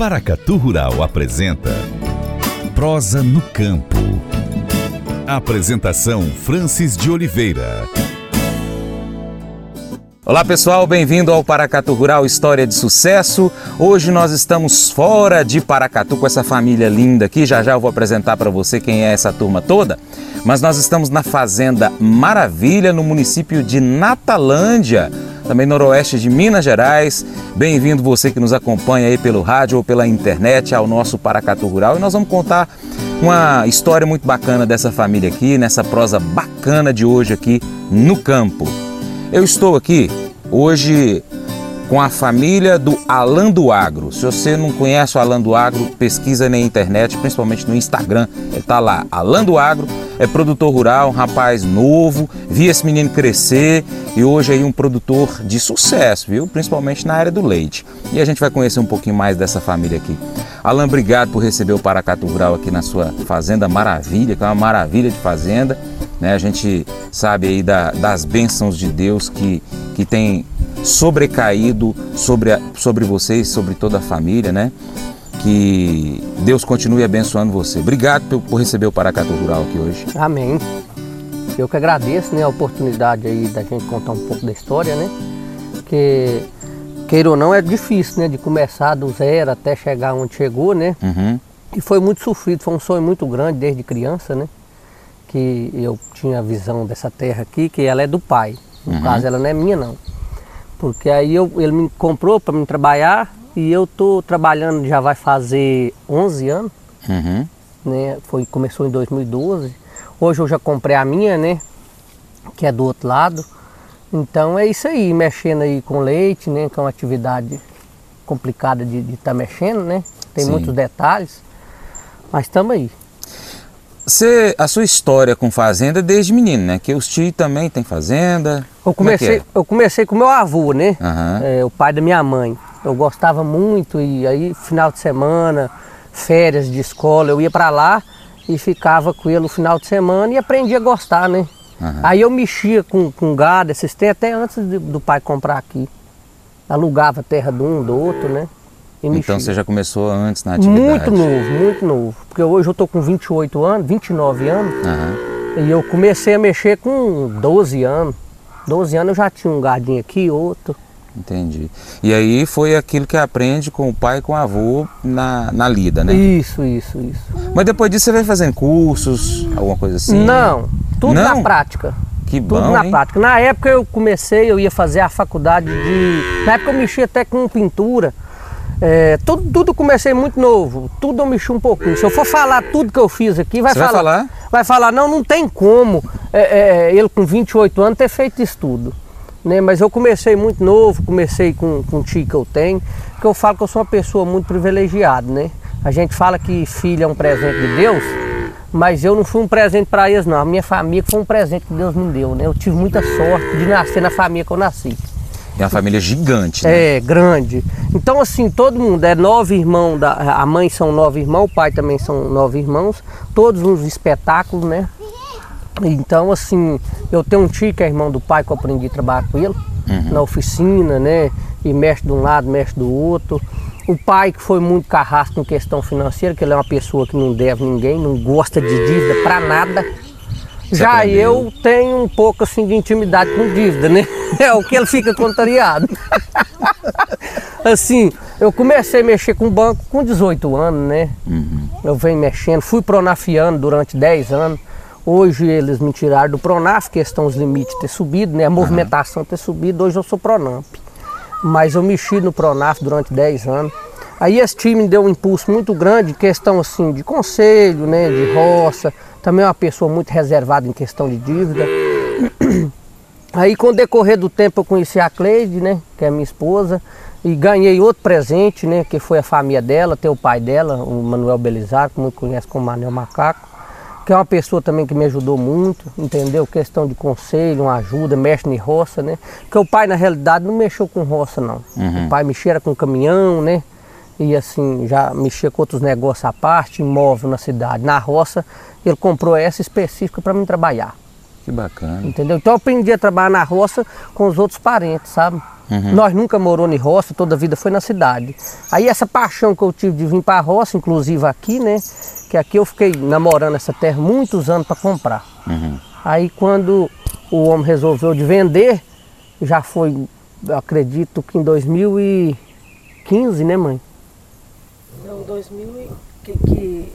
Paracatu Rural apresenta Prosa no Campo. Apresentação Francis de Oliveira. Olá pessoal, bem-vindo ao Paracatu Rural História de Sucesso. Hoje nós estamos fora de Paracatu com essa família linda aqui. Já já eu vou apresentar para você quem é essa turma toda. Mas nós estamos na Fazenda Maravilha, no município de Natalândia, também noroeste de Minas Gerais. Bem-vindo você que nos acompanha aí pelo rádio ou pela internet ao nosso Paracatu Rural. E nós vamos contar uma história muito bacana dessa família aqui, nessa prosa bacana de hoje aqui no campo. Eu estou aqui hoje com a família do Alan do Agro. Se você não conhece o Alan do Agro, pesquisa na internet, principalmente no Instagram. Ele está lá, Alan do Agro, é produtor rural, um rapaz novo, vi esse menino crescer e hoje aí um produtor de sucesso, viu? Principalmente na área do leite. E a gente vai conhecer um pouquinho mais dessa família aqui. Alan, obrigado por receber o Paracatu Rural aqui na sua fazenda maravilha, que é uma maravilha de fazenda. Né? A gente sabe aí da, das bênçãos de Deus que, que tem sobrecaído sobre, a, sobre vocês, sobre toda a família, né? Que Deus continue abençoando você. Obrigado por, por receber o Paracatu Rural aqui hoje. Amém. Eu que agradeço né, a oportunidade aí da gente contar um pouco da história, né? Que, queira ou não, é difícil, né? De começar do zero até chegar onde chegou, né? Uhum. E foi muito sofrido, foi um sonho muito grande desde criança, né? Que eu tinha a visão dessa terra aqui, que ela é do pai. No Uhum. caso, ela não é minha, não. Porque aí eu, ele me comprou para me trabalhar e eu tô trabalhando já vai fazer 11 anos, Uhum. né? Foi, começou em 2012. Hoje eu já comprei a minha, né? Que é do outro lado. Então é isso aí, mexendo aí com leite, né? Que é uma atividade complicada de estar mexendo, né? Tem Sim. muitos detalhes. Mas estamos aí. Você, a sua história com fazenda é desde menino, né? Que os tios também têm fazenda. Eu é comecei, é? eu comecei com meu avô, né? Aham. É, o pai da minha mãe. Eu gostava muito e aí final de semana, férias de escola, eu ia para lá e ficava com ele no final de semana e aprendi a gostar, né? Aham. Aí eu mexia com, com gado, esses tempos, até antes do pai comprar aqui. Alugava terra de um, do outro, né? Então você já começou antes na atividade. Muito novo, muito novo. Porque hoje eu tô com 28 anos, 29 anos. Aham. E eu comecei a mexer com 12 anos. 12 anos eu já tinha um gadinho aqui, outro. Entendi. E aí foi aquilo que aprende com o pai e com o avô na, na lida, né? Isso, isso, isso. Mas depois disso você vai fazendo cursos, alguma coisa assim? Não, tudo Não? na prática. Que Tudo bom, na hein? prática. Na época eu comecei, eu ia fazer a faculdade de. Na época eu mexia até com pintura. É, tudo, tudo comecei muito novo, tudo eu mexi um pouquinho. Se eu for falar tudo que eu fiz aqui, vai Você vai falar. falar? Vai falar, não, não tem como é, é, ele com 28 anos ter feito isso tudo. Né? Mas eu comecei muito novo, comecei com, com o tio que eu tenho, que eu falo que eu sou uma pessoa muito privilegiada, né? A gente fala que filho é um presente de Deus, mas eu não fui um presente para eles, não. A minha família foi um presente que Deus me deu, né? Eu tive muita sorte de nascer na família que eu nasci. É uma família gigante, né? É, grande. Então, assim, todo mundo é nove irmãos, da, a mãe são nove irmãos, o pai também são nove irmãos, todos nos espetáculos, né? Então, assim, eu tenho um tio que é irmão do pai, que eu aprendi a trabalhar com ele, na oficina, né? E mexe de um lado, mexe do outro. O pai que foi muito carrasco em questão financeira, que ele é uma pessoa que não deve ninguém, não gosta de dívida pra nada. Já eu tenho um pouco assim de intimidade com dívida, né? É o que ele fica contrariado. assim, eu comecei a mexer com banco com 18 anos, né? Eu venho mexendo, fui pronafiando durante 10 anos. Hoje eles me tiraram do Pronaf, questão os limites ter subido, né? A movimentação ter subido, hoje eu sou Pronamp. Mas eu mexi no Pronaf durante 10 anos. Aí esse time me deu um impulso muito grande, questão assim de conselho, né, de roça. Também é uma pessoa muito reservada em questão de dívida. Aí com o decorrer do tempo eu conheci a Cleide, né, que é minha esposa, e ganhei outro presente, né, que foi a família dela, ter o pai dela, o Manuel Belizar, que muito conhece como Manuel Macaco, que é uma pessoa também que me ajudou muito, entendeu? Questão de conselho, uma ajuda, mexe em roça, né? Porque o pai na realidade não mexeu com roça não. O pai mexia era com caminhão, né? E assim, já mexia com outros negócios à parte, imóvel na cidade. Na roça, ele comprou essa específica para mim trabalhar. Que bacana. Entendeu? Então eu aprendi a trabalhar na roça com os outros parentes, sabe? Nós nunca morou em roça, toda a vida foi na cidade. Aí essa paixão que eu tive de vir para a roça, inclusive aqui, né? Que aqui eu fiquei namorando essa terra muitos anos para comprar. Aí quando o homem resolveu de vender, já foi, eu acredito que em 2015, né mãe? Não, 2000 e- que, que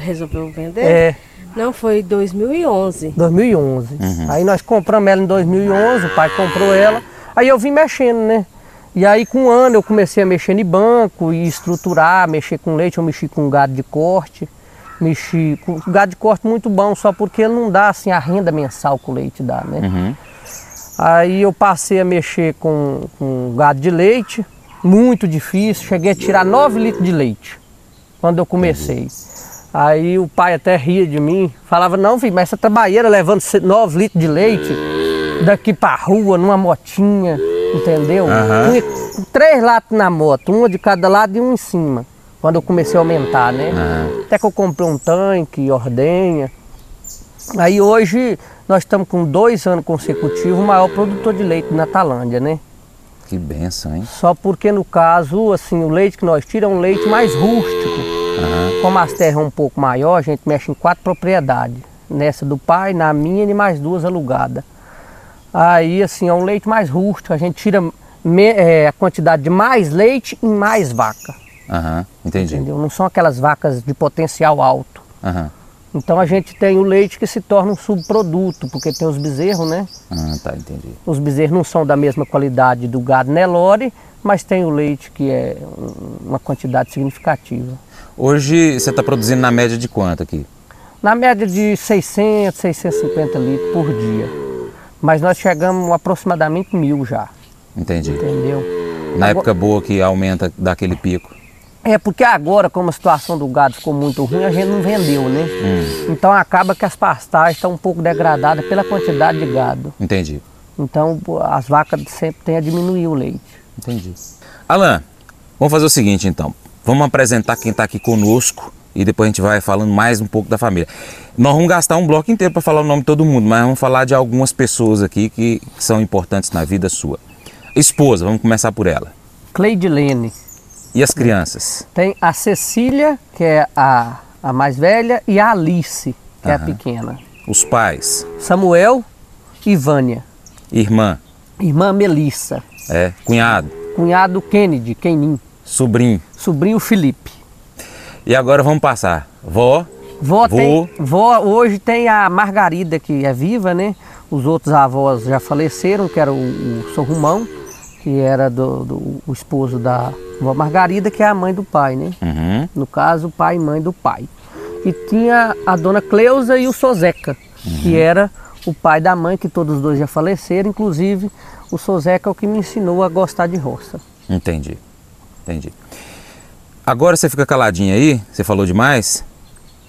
resolveu vender? É, Não, foi 2011. 2011. Aí nós compramos ela em 2011, o pai comprou ela. Aí eu vim mexendo, né? E aí com um ano eu comecei a mexer em banco e estruturar, mexer com leite, eu mexi com gado de corte. Mexi com gado de corte muito bom, só porque ele não dá assim a renda mensal que o leite dá, né? Aí eu passei a mexer com, com gado de leite, muito difícil, cheguei a tirar 9 litros de leite quando eu comecei. Aí o pai até ria de mim, falava, não filho, mas essa trabalheira levando 9 litros de leite daqui pra rua, numa motinha, entendeu? Punha três latas na moto, uma de cada lado e um em cima, quando eu comecei a aumentar, né? Até que eu comprei um tanque, ordenha. Aí hoje nós estamos com dois anos consecutivos o maior produtor de leite na Talândia, né? Que benção, hein? Só porque no caso, assim, o leite que nós tiramos é um leite mais rústico. Como as terras é um pouco maior, a gente mexe em quatro propriedades. Nessa do pai, na minha e mais duas alugadas. Aí, assim, é um leite mais rústico, a gente tira me- é, a quantidade de mais leite em mais vaca. Aham, entendi. Entendeu? Não são aquelas vacas de potencial alto. Aham. Então a gente tem o leite que se torna um subproduto, porque tem os bezerros, né? Ah, tá, entendi. Os bezerros não são da mesma qualidade do gado Nelore, mas tem o leite que é um- uma quantidade significativa. Hoje você está produzindo na média de quanto aqui? Na média de 600, 650 litros por dia. Mas nós chegamos aproximadamente mil já, Entendi. entendeu? Na Agora- época boa que aumenta daquele pico. É porque agora, como a situação do gado ficou muito ruim, a gente não vendeu, né? Então acaba que as pastagens estão um pouco degradadas pela quantidade de gado. Entendi. Então as vacas sempre têm a diminuir o leite. Entendi. Alan, vamos fazer o seguinte então. Vamos apresentar quem está aqui conosco e depois a gente vai falando mais um pouco da família. Nós vamos gastar um bloco inteiro para falar o nome de todo mundo, mas vamos falar de algumas pessoas aqui que, que são importantes na vida sua. Esposa, vamos começar por ela. Cleidilene. E as crianças? Tem a Cecília, que é a, a mais velha, e a Alice, que é a pequena. Os pais? Samuel e Vânia. Irmã? Irmã Melissa. É? Cunhado? Cunhado Kennedy, Kenin. Sobrinho? Sobrinho Felipe. E agora vamos passar. Vó? Vó, Vô. tem, vó hoje tem a Margarida, que é viva, né? Os outros avós já faleceram, que era o, o São Romão, que era do, do- o esposo da vó Margarida, que é a mãe do pai, né? Uhum. No caso, pai e mãe do pai. E tinha a dona Cleusa e o Sozeca, que era o pai da mãe, que todos os dois já faleceram. Inclusive, o Sozeca é o que me ensinou a gostar de roça. Entendi. Entendi. Agora você fica caladinha aí, você falou demais.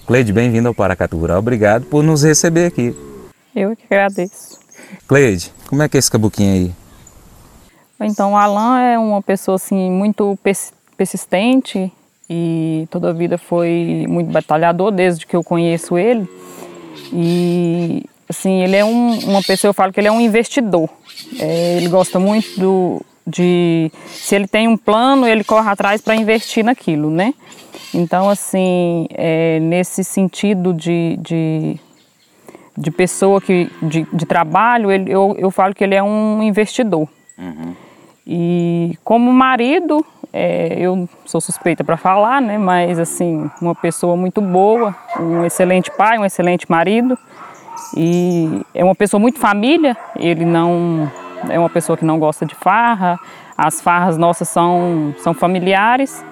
Cleide, bem-vindo ao Paracatu Rural. Obrigado por nos receber aqui. Eu que agradeço. Cleide, como é que é esse cabuquinho aí? Então, o Alan é uma pessoa assim muito pers- persistente e toda a vida foi muito batalhador desde que eu conheço ele. E assim, ele é um- uma pessoa, eu falo que ele é um investidor. É, ele gosta muito do, de se ele tem um plano, ele corre atrás para investir naquilo, né? Então, assim, é, nesse sentido de, de de pessoa que de, de trabalho, ele, eu, eu falo que ele é um investidor. E como marido, é, eu sou suspeita para falar, né? Mas assim, uma pessoa muito boa, um excelente pai, um excelente marido. E é uma pessoa muito família, ele não é uma pessoa que não gosta de farra. As farras nossas são, são familiares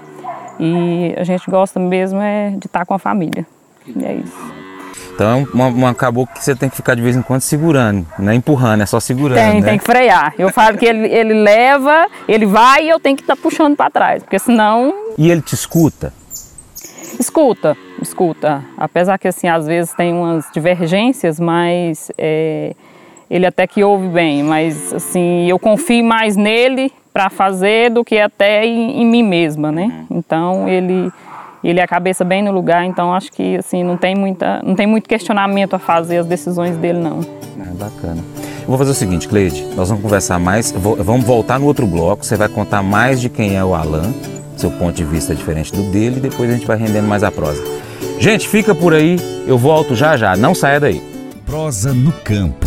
e a gente gosta mesmo é de estar com a família. E é isso. Então uma, uma caboclo que você tem que ficar de vez em quando segurando, não é empurrando, é só segurando, Tem, né? tem que frear. Eu falo que ele, ele leva, ele vai e eu tenho que estar puxando para trás, porque senão E ele te escuta? escuta, escuta. Apesar que assim às vezes tem umas divergências, mas é, ele até que ouve bem. Mas assim eu confio mais nele para fazer do que até em, em mim mesma, né? Então ele ele é a cabeça bem no lugar. Então acho que assim não tem muita não tem muito questionamento a fazer as decisões dele não. É bacana. Eu vou fazer o seguinte, Cleide, nós vamos conversar mais, vou- vamos voltar no outro bloco, você vai contar mais de quem é o Alan, seu ponto de vista é diferente do dele, e depois a gente vai rendendo mais a prosa. Gente, fica por aí, eu volto já já, não saia daí. Prosa no campo.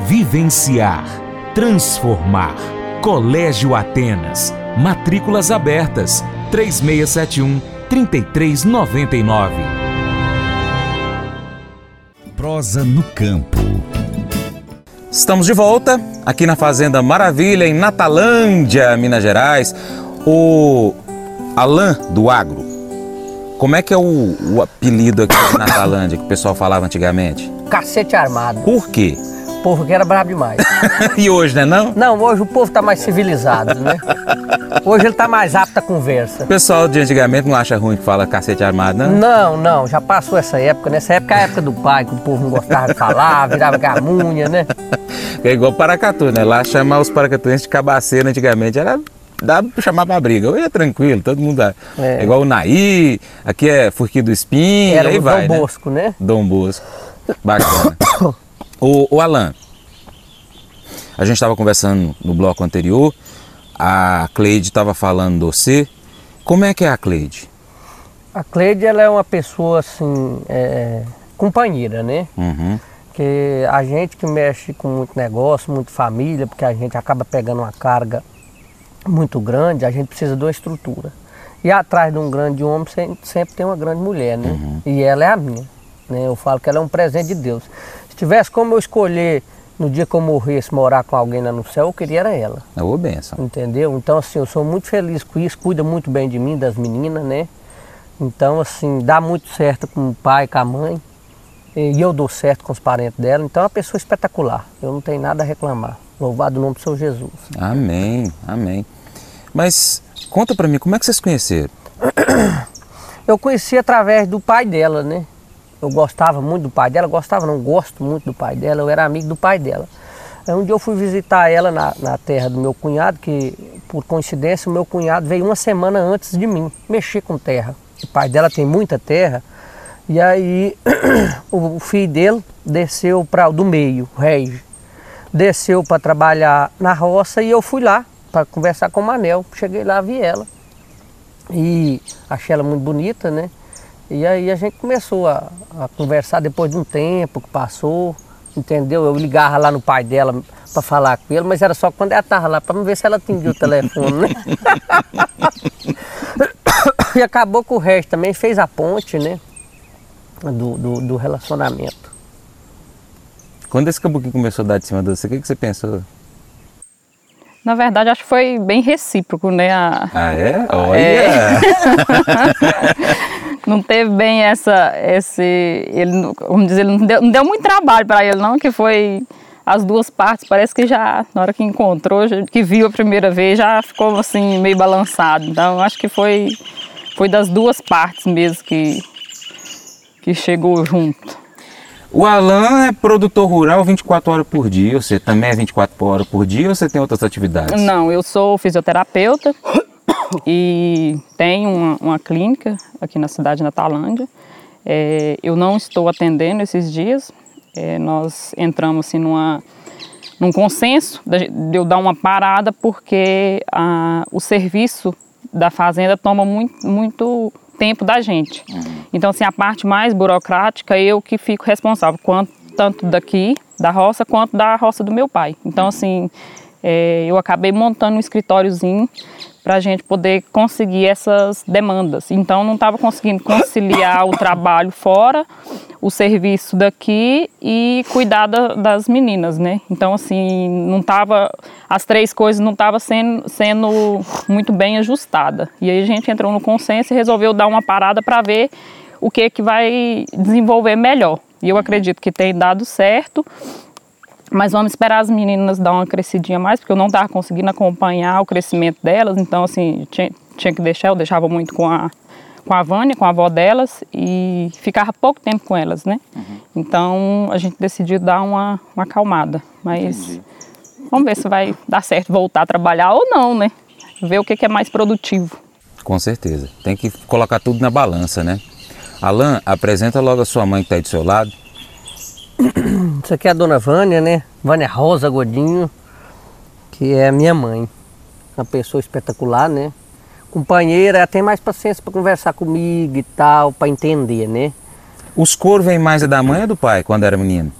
vivenciar, transformar. Colégio Atenas. Matrículas abertas. 3671 3399. Prosa no campo. Estamos de volta aqui na Fazenda Maravilha, em Natalândia, Minas Gerais. O Alan do Agro. Como é que é o, o apelido aqui de Natalândia que o pessoal falava antigamente? Cacete armado. Por quê? O povo que era brabo demais. e hoje, né não? Não, hoje o povo tá mais civilizado, né? Hoje ele tá mais apto à conversa. O pessoal de antigamente não acha ruim que fala cacete armado, não? Não, não, já passou essa época. Nessa época é a época do pai, que o povo não gostava de falar, virava gamunha, né? É igual Paracatu, né? Lá chamar os paracatuenses de cabaceiro antigamente era dava pra chamar pra briga. Hoje é tranquilo, todo mundo dá. É, É. igual o Naí, aqui é Furqui do Espinho, Era aí o vai, Dom né? Bosco, né? Dom Bosco. Bacana. o, o Alan, a gente estava conversando no bloco anterior, a Cleide estava falando de você. Como é que é a Cleide? A Cleide, ela é uma pessoa, assim, é, companheira, né? Uhum. que a gente que mexe com muito negócio, muito família, porque a gente acaba pegando uma carga muito grande, a gente precisa de uma estrutura. E atrás de um grande homem sem- sempre tem uma grande mulher, né? E ela é a minha. Né? Eu falo que ela é um presente de Deus. Se tivesse como eu escolher no dia que eu morresse morar com alguém lá no céu, eu queria era ela. Ô, benção. Entendeu? Então, assim, eu sou muito feliz com isso, cuida muito bem de mim, das meninas, né? Então, assim, dá muito certo com o pai, com a mãe. E eu dou certo com os parentes dela. Então, é uma pessoa espetacular. Eu não tenho nada a reclamar. Louvado o nome do Senhor Jesus. Amém, amém. Mas conta pra mim, como é que vocês se conheceram? Eu conheci através do pai dela, né? Eu gostava muito do pai dela, gostava não, gosto muito do pai dela, eu era amigo do pai dela. Aí um dia eu fui visitar ela na, na terra do meu cunhado, que por coincidência o meu cunhado veio uma semana antes de mim mexer com terra. O pai dela tem muita terra, e aí o filho dele desceu para do meio, o Regi, desceu para trabalhar na roça e eu fui lá para conversar com o Manel. Cheguei lá, vi ela e achei ela muito bonita, né? E aí a gente começou a, a conversar depois de um tempo que passou, entendeu? Eu ligava lá no pai dela para falar com ele, mas era só quando ela estava lá, para ver se ela atendia o telefone, né? e acabou que o resto também fez a ponte, né? Do, do, do relacionamento. Quando esse caboclo começou a dar de cima de você, o que, que você pensou? Na verdade, acho que foi bem recíproco, né? A- Ah, é? Olha! É. não teve bem essa, esse, ele, vamos dizer, não deu, não deu muito trabalho para ele, não, que foi as duas partes. Parece que já na hora que encontrou, que viu a primeira vez, já ficou assim meio balançado. Então, acho que foi, foi das duas partes mesmo que que chegou junto. O Alan é produtor rural 24 horas por dia. Você também é 24 horas por dia ou você tem outras atividades? Não, eu sou fisioterapeuta e tenho uma, uma clínica aqui na cidade de Natalândia. É, eu não estou atendendo esses dias. É, nós entramos assim numa, num consenso de eu dar uma parada porque a, o serviço da fazenda toma muito, muito tempo da gente. Então, assim, a parte mais burocrática, eu que fico responsável, quanto, tanto daqui, da roça, quanto da roça do meu pai. Então, assim, é, eu acabei montando um escritóriozinho para a gente poder conseguir essas demandas. Então, não estava conseguindo conciliar o trabalho fora, o serviço daqui e cuidar da- das meninas, né? Então, assim, não tava, as três coisas não estavam sendo, sendo muito bem ajustada. E aí a gente entrou no consenso e resolveu dar uma parada para ver o que que vai desenvolver melhor. E eu acredito que tem dado certo. Mas vamos esperar as meninas dar uma crescidinha mais, porque eu não estava conseguindo acompanhar o crescimento delas. Então, assim, tinha, tinha que deixar, eu deixava muito com a, com a Vânia, com a avó delas, e ficava pouco tempo com elas, né? Uhum. Então, a gente decidiu dar uma, uma acalmada. Mas Entendi. vamos ver se vai dar certo voltar a trabalhar ou não, né? Ver o que, que é mais produtivo. Com certeza. Tem que colocar tudo na balança, né? Alan, apresenta logo a sua mãe que está aí do seu lado. Isso aqui é a dona Vânia, né? Vânia Rosa Godinho, que é a minha mãe. Uma pessoa espetacular, né? Companheira, ela tem mais paciência para conversar comigo e tal, para entender, né? Os coros vêm mais da mãe ou do pai quando era menino?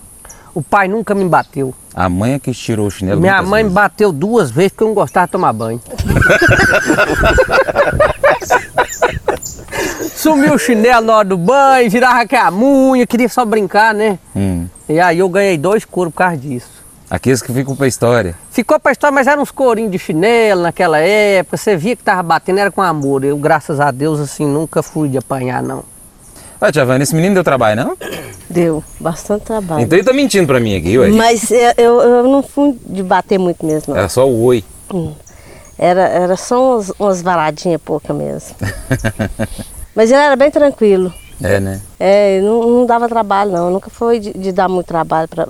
O pai nunca me bateu. A mãe é que tirou o chinelo Minha mãe vezes. me bateu duas vezes porque eu não gostava de tomar banho. Sumiu o chinelo na hora do banho, virava que a munha, queria só brincar, né? Hum. E aí eu ganhei dois coros por causa disso. Aqueles que ficam pra história. Ficou pra história, mas eram uns corinhos de chinelo naquela época. Você via que tava batendo, era com amor. Eu, graças a Deus, assim, nunca fui de apanhar, não. Ah, Tia Vânia, esse menino deu trabalho, não? Deu, bastante trabalho. Então ele tá mentindo pra mim aqui, ué. Mas eu, eu, eu não fui de bater muito mesmo, não. Era só o oi. Hum. Era, era só umas, umas varadinhas pouca mesmo. Mas ele era bem tranquilo. É, né? É, não, não dava trabalho não, nunca foi de, de dar muito trabalho, pra,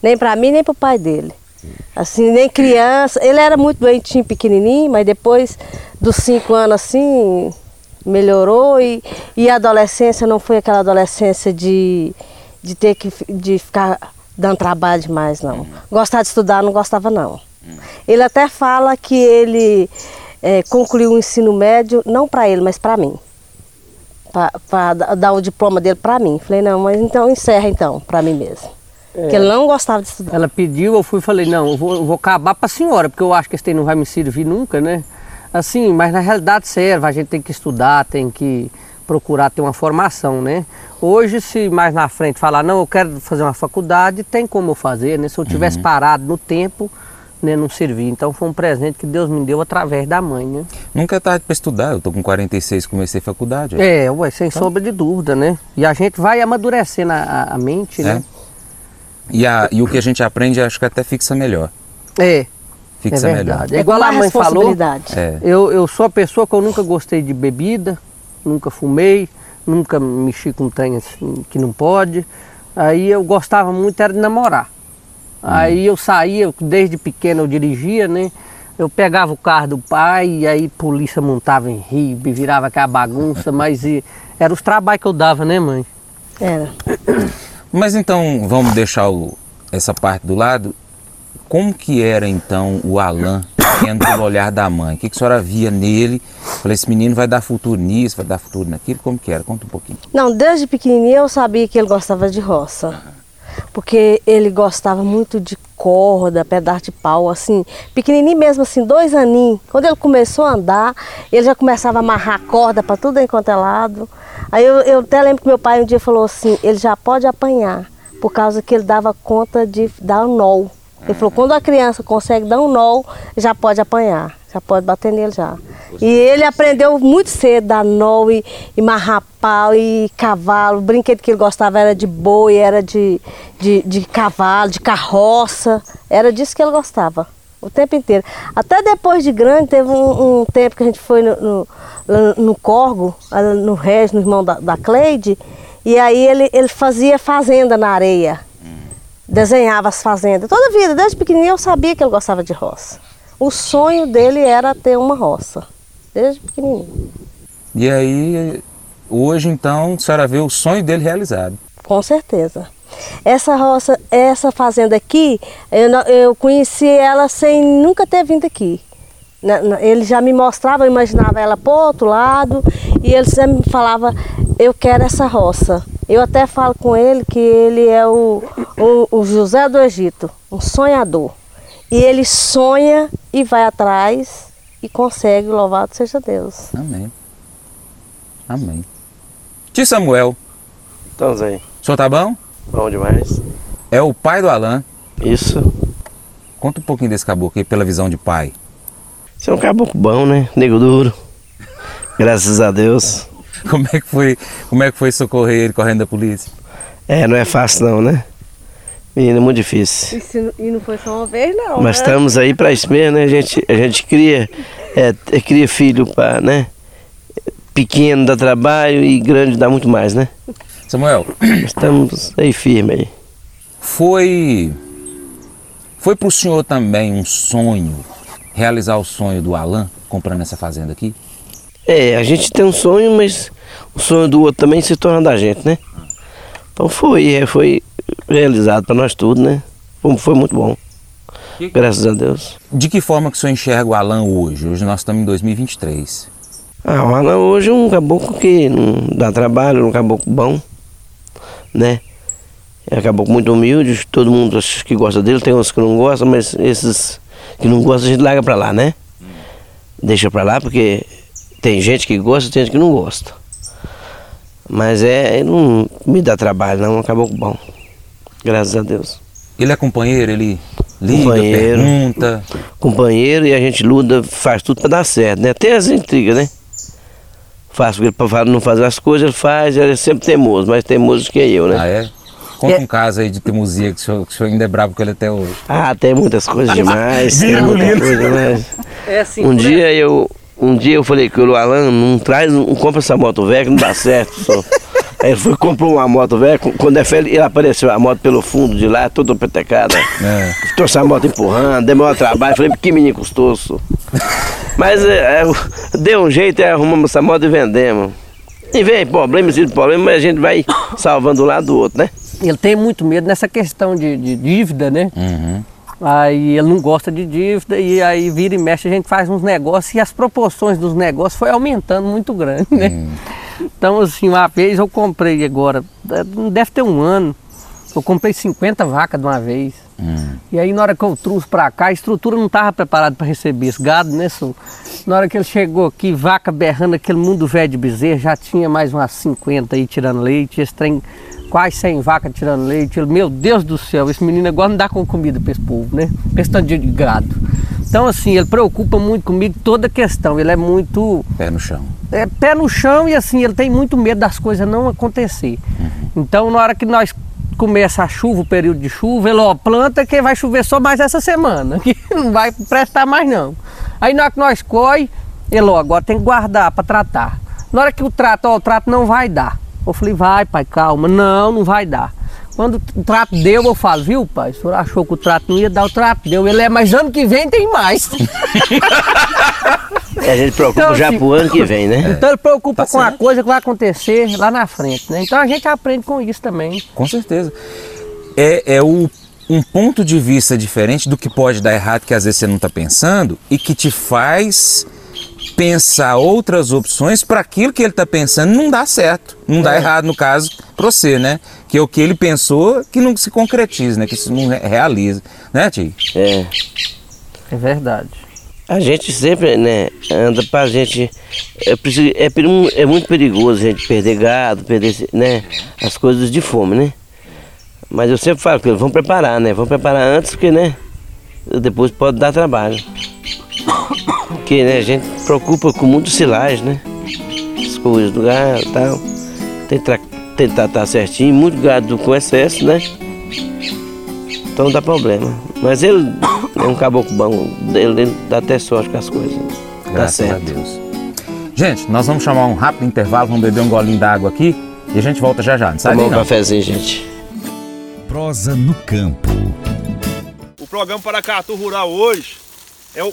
nem para mim nem para o pai dele. Assim, nem criança, ele era muito doentinho, pequenininho, mas depois dos cinco anos assim, melhorou e, e a adolescência não foi aquela adolescência de, de ter que de ficar dando trabalho demais, não. Gostar de estudar, não gostava não. Ele até fala que ele é, concluiu o ensino médio, não para ele, mas para mim para dar o diploma dele para mim. Falei, não, mas então encerra então, para mim mesmo. É. Porque ele não gostava de estudar. Ela pediu, eu fui e falei, não, eu vou, eu vou acabar para a senhora, porque eu acho que esse não vai me servir nunca, né? Assim, mas na realidade serve, a gente tem que estudar, tem que procurar ter uma formação, né? Hoje, se mais na frente falar, não, eu quero fazer uma faculdade, tem como eu fazer, né? Se eu tivesse uhum. parado no tempo, né, não servia. Então foi um presente que Deus me deu através da mãe, né? Nunca é tarde para estudar, eu tô com 46, comecei faculdade. É, ué, sem então... sombra de dúvida, né? E a gente vai amadurecendo a, a mente, né? é. né? E, a, e o que a gente aprende, acho que até fixa melhor. É. Fixa é melhor. É igual a mãe falou. É. Eu, eu sou a pessoa que eu nunca gostei de bebida, nunca fumei, nunca mexi com trem assim, que não pode. Aí eu gostava muito era de namorar. Aí eu saía, desde pequeno eu dirigia, né? Eu pegava o carro do pai e aí a polícia montava em ribe, virava aquela bagunça, mas e, era os trabalhos que eu dava, né, mãe? Era. Mas então, vamos deixar o, essa parte do lado. Como que era então o Alan vendo pelo olhar da mãe? O que, que a senhora via nele? Falei, esse menino vai dar futuro nisso, vai dar futuro naquilo. Como que era? Conta um pouquinho. Não, desde pequenininho eu sabia que ele gostava de roça. Porque ele gostava muito de corda, pedaço de pau, assim, pequenininho mesmo, assim, dois aninhos. Quando ele começou a andar, ele já começava a amarrar corda para tudo enquanto é lado. Aí eu, eu até lembro que meu pai um dia falou assim, ele já pode apanhar, por causa que ele dava conta de dar um nó. Ele falou, quando a criança consegue dar um nó, já pode apanhar, já pode bater nele já. E ele aprendeu muito cedo dar nó e, e e cavalo. O brinquedo que ele gostava era de boi, era de, de, de cavalo, de carroça. Era disso que ele gostava o tempo inteiro. Até depois de grande, teve um, um tempo que a gente foi no, no, no Corgo, no Regis, no irmão da, da Cleide, e aí ele, ele fazia fazenda na areia desenhava as fazendas. Toda vida, desde pequenininho, eu sabia que ele gostava de roça. O sonho dele era ter uma roça, desde pequenininho. E aí, hoje então, a senhora vê o sonho dele realizado. Com certeza. Essa roça, essa fazenda aqui, eu, eu conheci ela sem nunca ter vindo aqui. Ele já me mostrava, eu imaginava ela por outro lado, e ele sempre me falava, eu quero essa roça. Eu até falo com ele que ele é o, o, o José do Egito, um sonhador. E ele sonha e vai atrás e consegue, louvado seja Deus. Amém. Amém. Tio Samuel. Então, Zé. O senhor tá bom? Bom demais. É o pai do Alan. Isso. Conta um pouquinho desse caboclo aí pela visão de pai. Você é um caboclo bom, né? Nego duro. Graças a Deus. Como é que foi, como é que foi socorrer ele correndo da polícia? É, não é fácil não, né? Menino, é muito difícil. E, se- e não foi só uma vez, não. Mas né? estamos aí para isso mesmo, né? A gente, a gente cria, é, é, cria filho para, né? Pequeno dá trabalho e grande dá muito mais, né? Samuel, Estamos aí firme aí. foi foi pro senhor também um sonho realizar o sonho do Alan comprando essa fazenda aqui? É, a gente tem um sonho, mas o sonho do outro também se torna da gente, né? Então foi, é, foi realizado para nós tudo, né? Foi, foi muito bom. Graças a Deus. De que forma que o senhor enxerga o Alan hoje? Hoje nós estamos em 2023. Ah, o Alan hoje é um caboclo que não dá trabalho, um caboclo bom, né? É um caboclo muito humilde, todo mundo que gosta dele, tem uns que não gostam, mas esses que não gostam a gente larga pra lá, né? Deixa pra lá porque tem gente que gosta, tem gente que não gosta. Mas é, ele não me dá trabalho não, é caboclo bom. Graças a Deus. Ele é companheiro, ele liga, Companheiro. pergunta. companheiro e a gente luta, faz tudo para dar certo, né? Até as intrigas, né? Faz porque ele para não fazer as coisas, ele faz, ele é sempre teimoso, mais teimoso que eu, né? Ah, é? Conta É. um caso aí de teimosia que o, senhor, que o senhor ainda é bravo com ele até hoje. Ah, tem muitas coisas demais, tem muita coisa demais. É assim, Um por dia eu, um dia eu falei que o Alan não traz, não compra essa moto velha que não dá certo. Só. Aí ele foi e comprou uma moto velha, quando é fé, ele apareceu a moto pelo fundo de lá, toda petecada. É. Trouxe a moto empurrando, demorou trabalho, falei, que menino custoso. Mas é, é, deu um jeito, é, arrumamos essa moto e vendemos. E vem problema, existe problema, mas a gente vai salvando um lado do outro, né? Ele tem muito medo nessa questão de, de dívida, né? Uhum. Aí ele não gosta de dívida e aí vira e mexe a gente faz uns negócios e as proporções dos negócios foi aumentando muito grande, né? Então assim, uma vez eu comprei agora, não deve ter um ano, eu comprei 50 vacas de uma vez. E aí na hora que eu trouxe pra cá, a estrutura não estava preparada para receber esse gado, né, Su? Na hora que ele chegou aqui, vaca berrando, aquele mundo velho de bezerro, já tinha mais umas 50 aí tirando leite, esse trem quase 100 vacas tirando leite. Meu Deus do céu, esse menino agora não dá com comida para esse povo, né? Esse tanto de gado. Então assim, ele preocupa muito comigo toda a questão, ele é muito Pé no chão. é, pé no chão e assim, ele tem muito medo das coisas não acontecer. Então, na hora que nós começa a chuva, o período de chuva, ele ó, planta que vai chover só mais essa semana, que não vai prestar mais não. Aí na hora que nós coi, ele ó, agora tem que guardar para tratar. Na hora que o trato, ó, o trato não vai dar. Eu falei, vai pai, calma, não, não vai dar. Quando o trato deu, eu falo, viu pai, o senhor achou que o trato não ia dar, o trato deu. Ele é, mas ano que vem tem mais. E a gente preocupa Então, já assim, pro ano que vem, né? Então ele preocupa Tá com a certo. coisa que vai acontecer lá na frente, né? Então a gente aprende com isso também. Com certeza. É, é o, um ponto de vista diferente do que pode dar errado, que às vezes você não está pensando, e que te faz pensar outras opções para aquilo que ele está pensando não dá certo. Não dá errado, no caso, para você, né? Que é o que ele pensou que não se concretiza, né? Que isso não re- realiza. Né, Tio? É. É verdade. A gente sempre, né, anda pra gente. É, preciso- é, é muito perigoso a gente perder gado, perder né, as coisas de fome, né? Mas eu sempre falo que vamos preparar, né? Vamos preparar antes, porque, né? Depois pode dar trabalho. Porque, né, a gente preocupa com muito silagem, né? As coisas do gado e tal. Tentar tentar estar certinho, muito gado com excesso, né? Então dá problema. Mas ele é um caboclo bom, ele, ele dá até sorte com as coisas. Dá Graças a certo. Deus. Gente, nós vamos chamar um rápido intervalo, vamos beber um golinho d'água aqui e a gente volta já já. Não sai Tomar um não. cafezinho, gente. Prosa no campo. O programa Paracatu Rural hoje é o,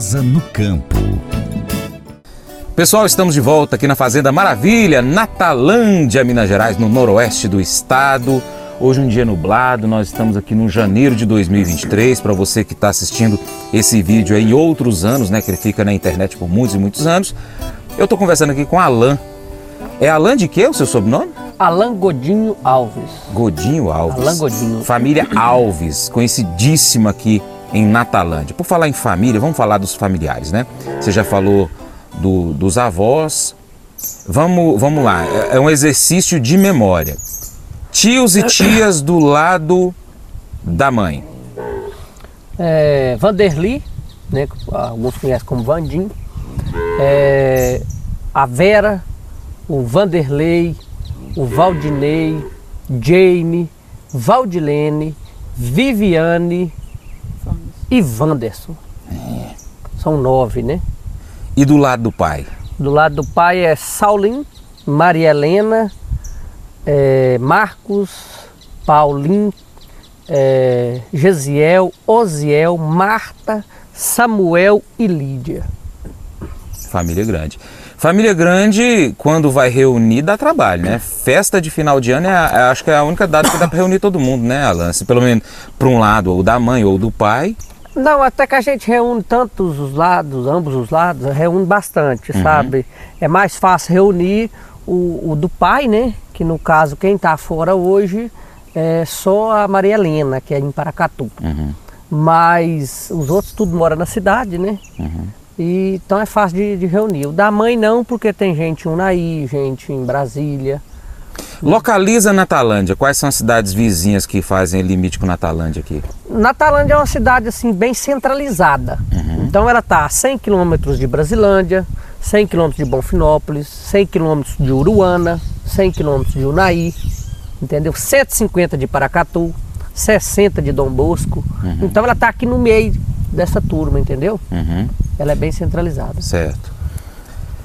Prosa no campo. Pessoal, estamos de volta aqui na Fazenda Maravilha, Natalândia, Minas Gerais, no noroeste do estado. Hoje um dia nublado, nós estamos aqui no janeiro de 2023. Para você que está assistindo esse vídeo em outros anos, né, que ele fica na internet por muitos e muitos anos, eu estou conversando aqui com Alan. É Alan de quê o seu sobrenome? Alan Godinho Alves. Godinho Alves. Alan Godinho. Família Alves, conhecidíssima aqui em Natalândia. Por falar em família, vamos falar dos familiares, né? Você já falou do, dos avós. Vamos, vamos lá, é, é um exercício de memória. Tios e tias do lado da mãe. É, Vanderly, né, alguns conhecem como Vandim. É, a Vera, o Vanderlei, o Valdinei, Jamie, Valdilene, Viviane e Vanderson. São nove, né? E do lado do pai? Do lado do pai é Saulim, Maria Helena, é, Marcos, Paulinho, é, Gesiel, Osiel, Marta, Samuel e Lídia. Família grande. Família grande, quando vai reunir, dá trabalho, né? Festa de final de ano, é, é acho que é a única data que dá para reunir todo mundo, né, Alan? Se pelo menos para um lado, ou da mãe ou do pai. Não, até que a gente reúne tantos os lados, ambos os lados, reúne bastante, uhum. sabe? É mais fácil reunir o, o, do pai, né? Que no caso, quem está fora hoje é só a Maria Helena, que é em Paracatu. Uhum. Mas os outros tudo moram na cidade, né? Uhum. E, então é fácil de, de, reunir. O da mãe não, porque tem gente em Unaí, gente em Brasília. Localiza Natalândia. Quais são as cidades vizinhas que fazem limite com Natalândia aqui? Natalândia é uma cidade assim bem centralizada. Uhum. Então ela está a 100 quilômetros de Brasilândia, 100 quilômetros de Bonfinópolis, 100 quilômetros de Uruana, 100 quilômetros de Unaí, entendeu? 150 de Paracatu, 60 de Dom Bosco. Uhum. Então ela está aqui no meio dessa turma, entendeu? Uhum. Ela é bem centralizada. Certo.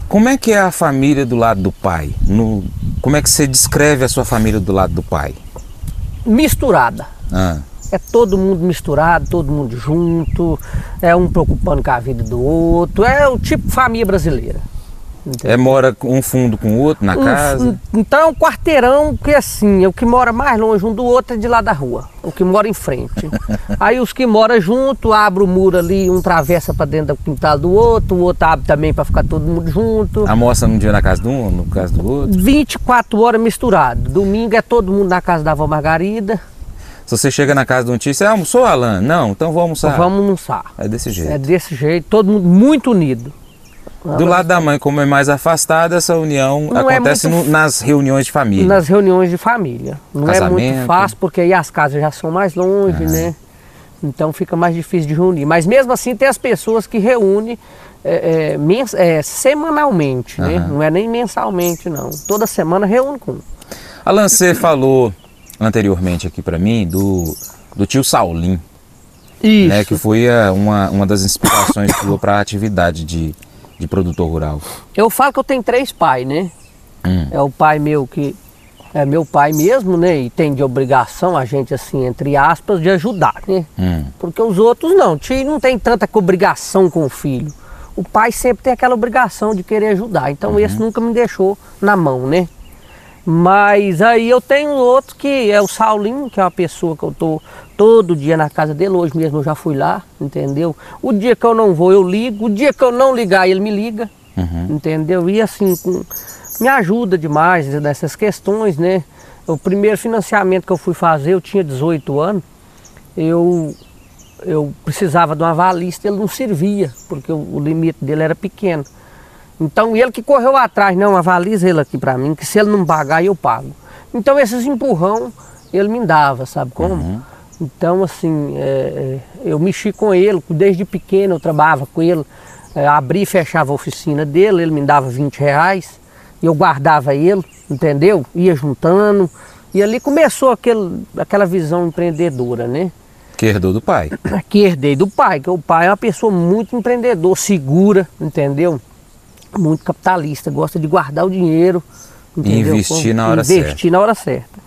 Como é que é a família do lado do pai? No, como é que você descreve a sua família do lado do pai? Misturada. Ah. É todo mundo misturado, todo mundo junto, é um preocupando com a vida do outro, é o tipo família brasileira. Entendeu? É, mora um fundo com o outro na um, casa? Então é um quarteirão que assim, o que mora mais longe um do outro é de lá da rua, o que mora em frente. Aí os que moram junto, abre o muro ali, um travessa para dentro do quintal do outro, o outro abre também para ficar todo mundo junto. Almoça num dia na casa de um, no casa do outro? 24 horas misturado. Domingo é todo mundo na casa da avó Margarida. Se você chega na casa de um tio, você almoçou, Alan? Não, então vamos almoçar. Vamos almoçar. É desse jeito. É desse jeito, todo mundo muito unido. Do lado da mãe, como é mais afastada, essa união não é acontece é no, nas reuniões de família. Nas reuniões de família. Não Casamento. é muito fácil, porque aí as casas já são mais longe, ah. né? Então fica mais difícil de reunir. Mas mesmo assim tem as pessoas que reúnem é, é, é, semanalmente, né? Não é nem mensalmente, não. Toda semana reúne com. Alan, você falou anteriormente aqui para mim do, do tio Saulim. Isso. Né, que foi a, uma, uma das inspirações para a atividade de, de produtor rural? Eu falo que eu tenho três pais, né? Hum. É o pai meu que é meu pai mesmo, né? E tem de obrigação a gente, assim, entre aspas, de ajudar, né? Hum. Porque os outros não, tio não tem tanta obrigação com o filho. O pai sempre tem aquela obrigação de querer ajudar. Então uhum. esse nunca me deixou na mão, né? Mas aí eu tenho outro que é o Saulinho, que é uma pessoa que eu tô todo dia na casa dele, hoje mesmo eu já fui lá, entendeu? O dia que eu não vou, eu ligo, o dia que eu não ligar, ele me liga, uhum. entendeu? E assim, com, me ajuda demais nessas questões, né? O primeiro financiamento que eu fui fazer, eu tinha 18 anos, eu, eu precisava de uma valista, ele não servia, porque o, o limite dele era pequeno. Então ele que correu atrás, não, avaliza ele aqui para mim, que se ele não pagar eu pago. Então esses empurrão ele me dava, sabe como? Uhum. Então assim, é, é eu mexi com ele, desde pequeno eu trabalhava com ele, é, abri e fechava a oficina dele, ele me dava 20 reais, e eu guardava ele, entendeu? Ia juntando, e ali começou aquele, aquela visão empreendedora, né? Que herdou do pai. Que herdei do pai, que o pai é uma pessoa muito empreendedor, segura, entendeu? Muito capitalista, gosta de guardar o dinheiro. E investir na hora investir certa. Investir na hora certa.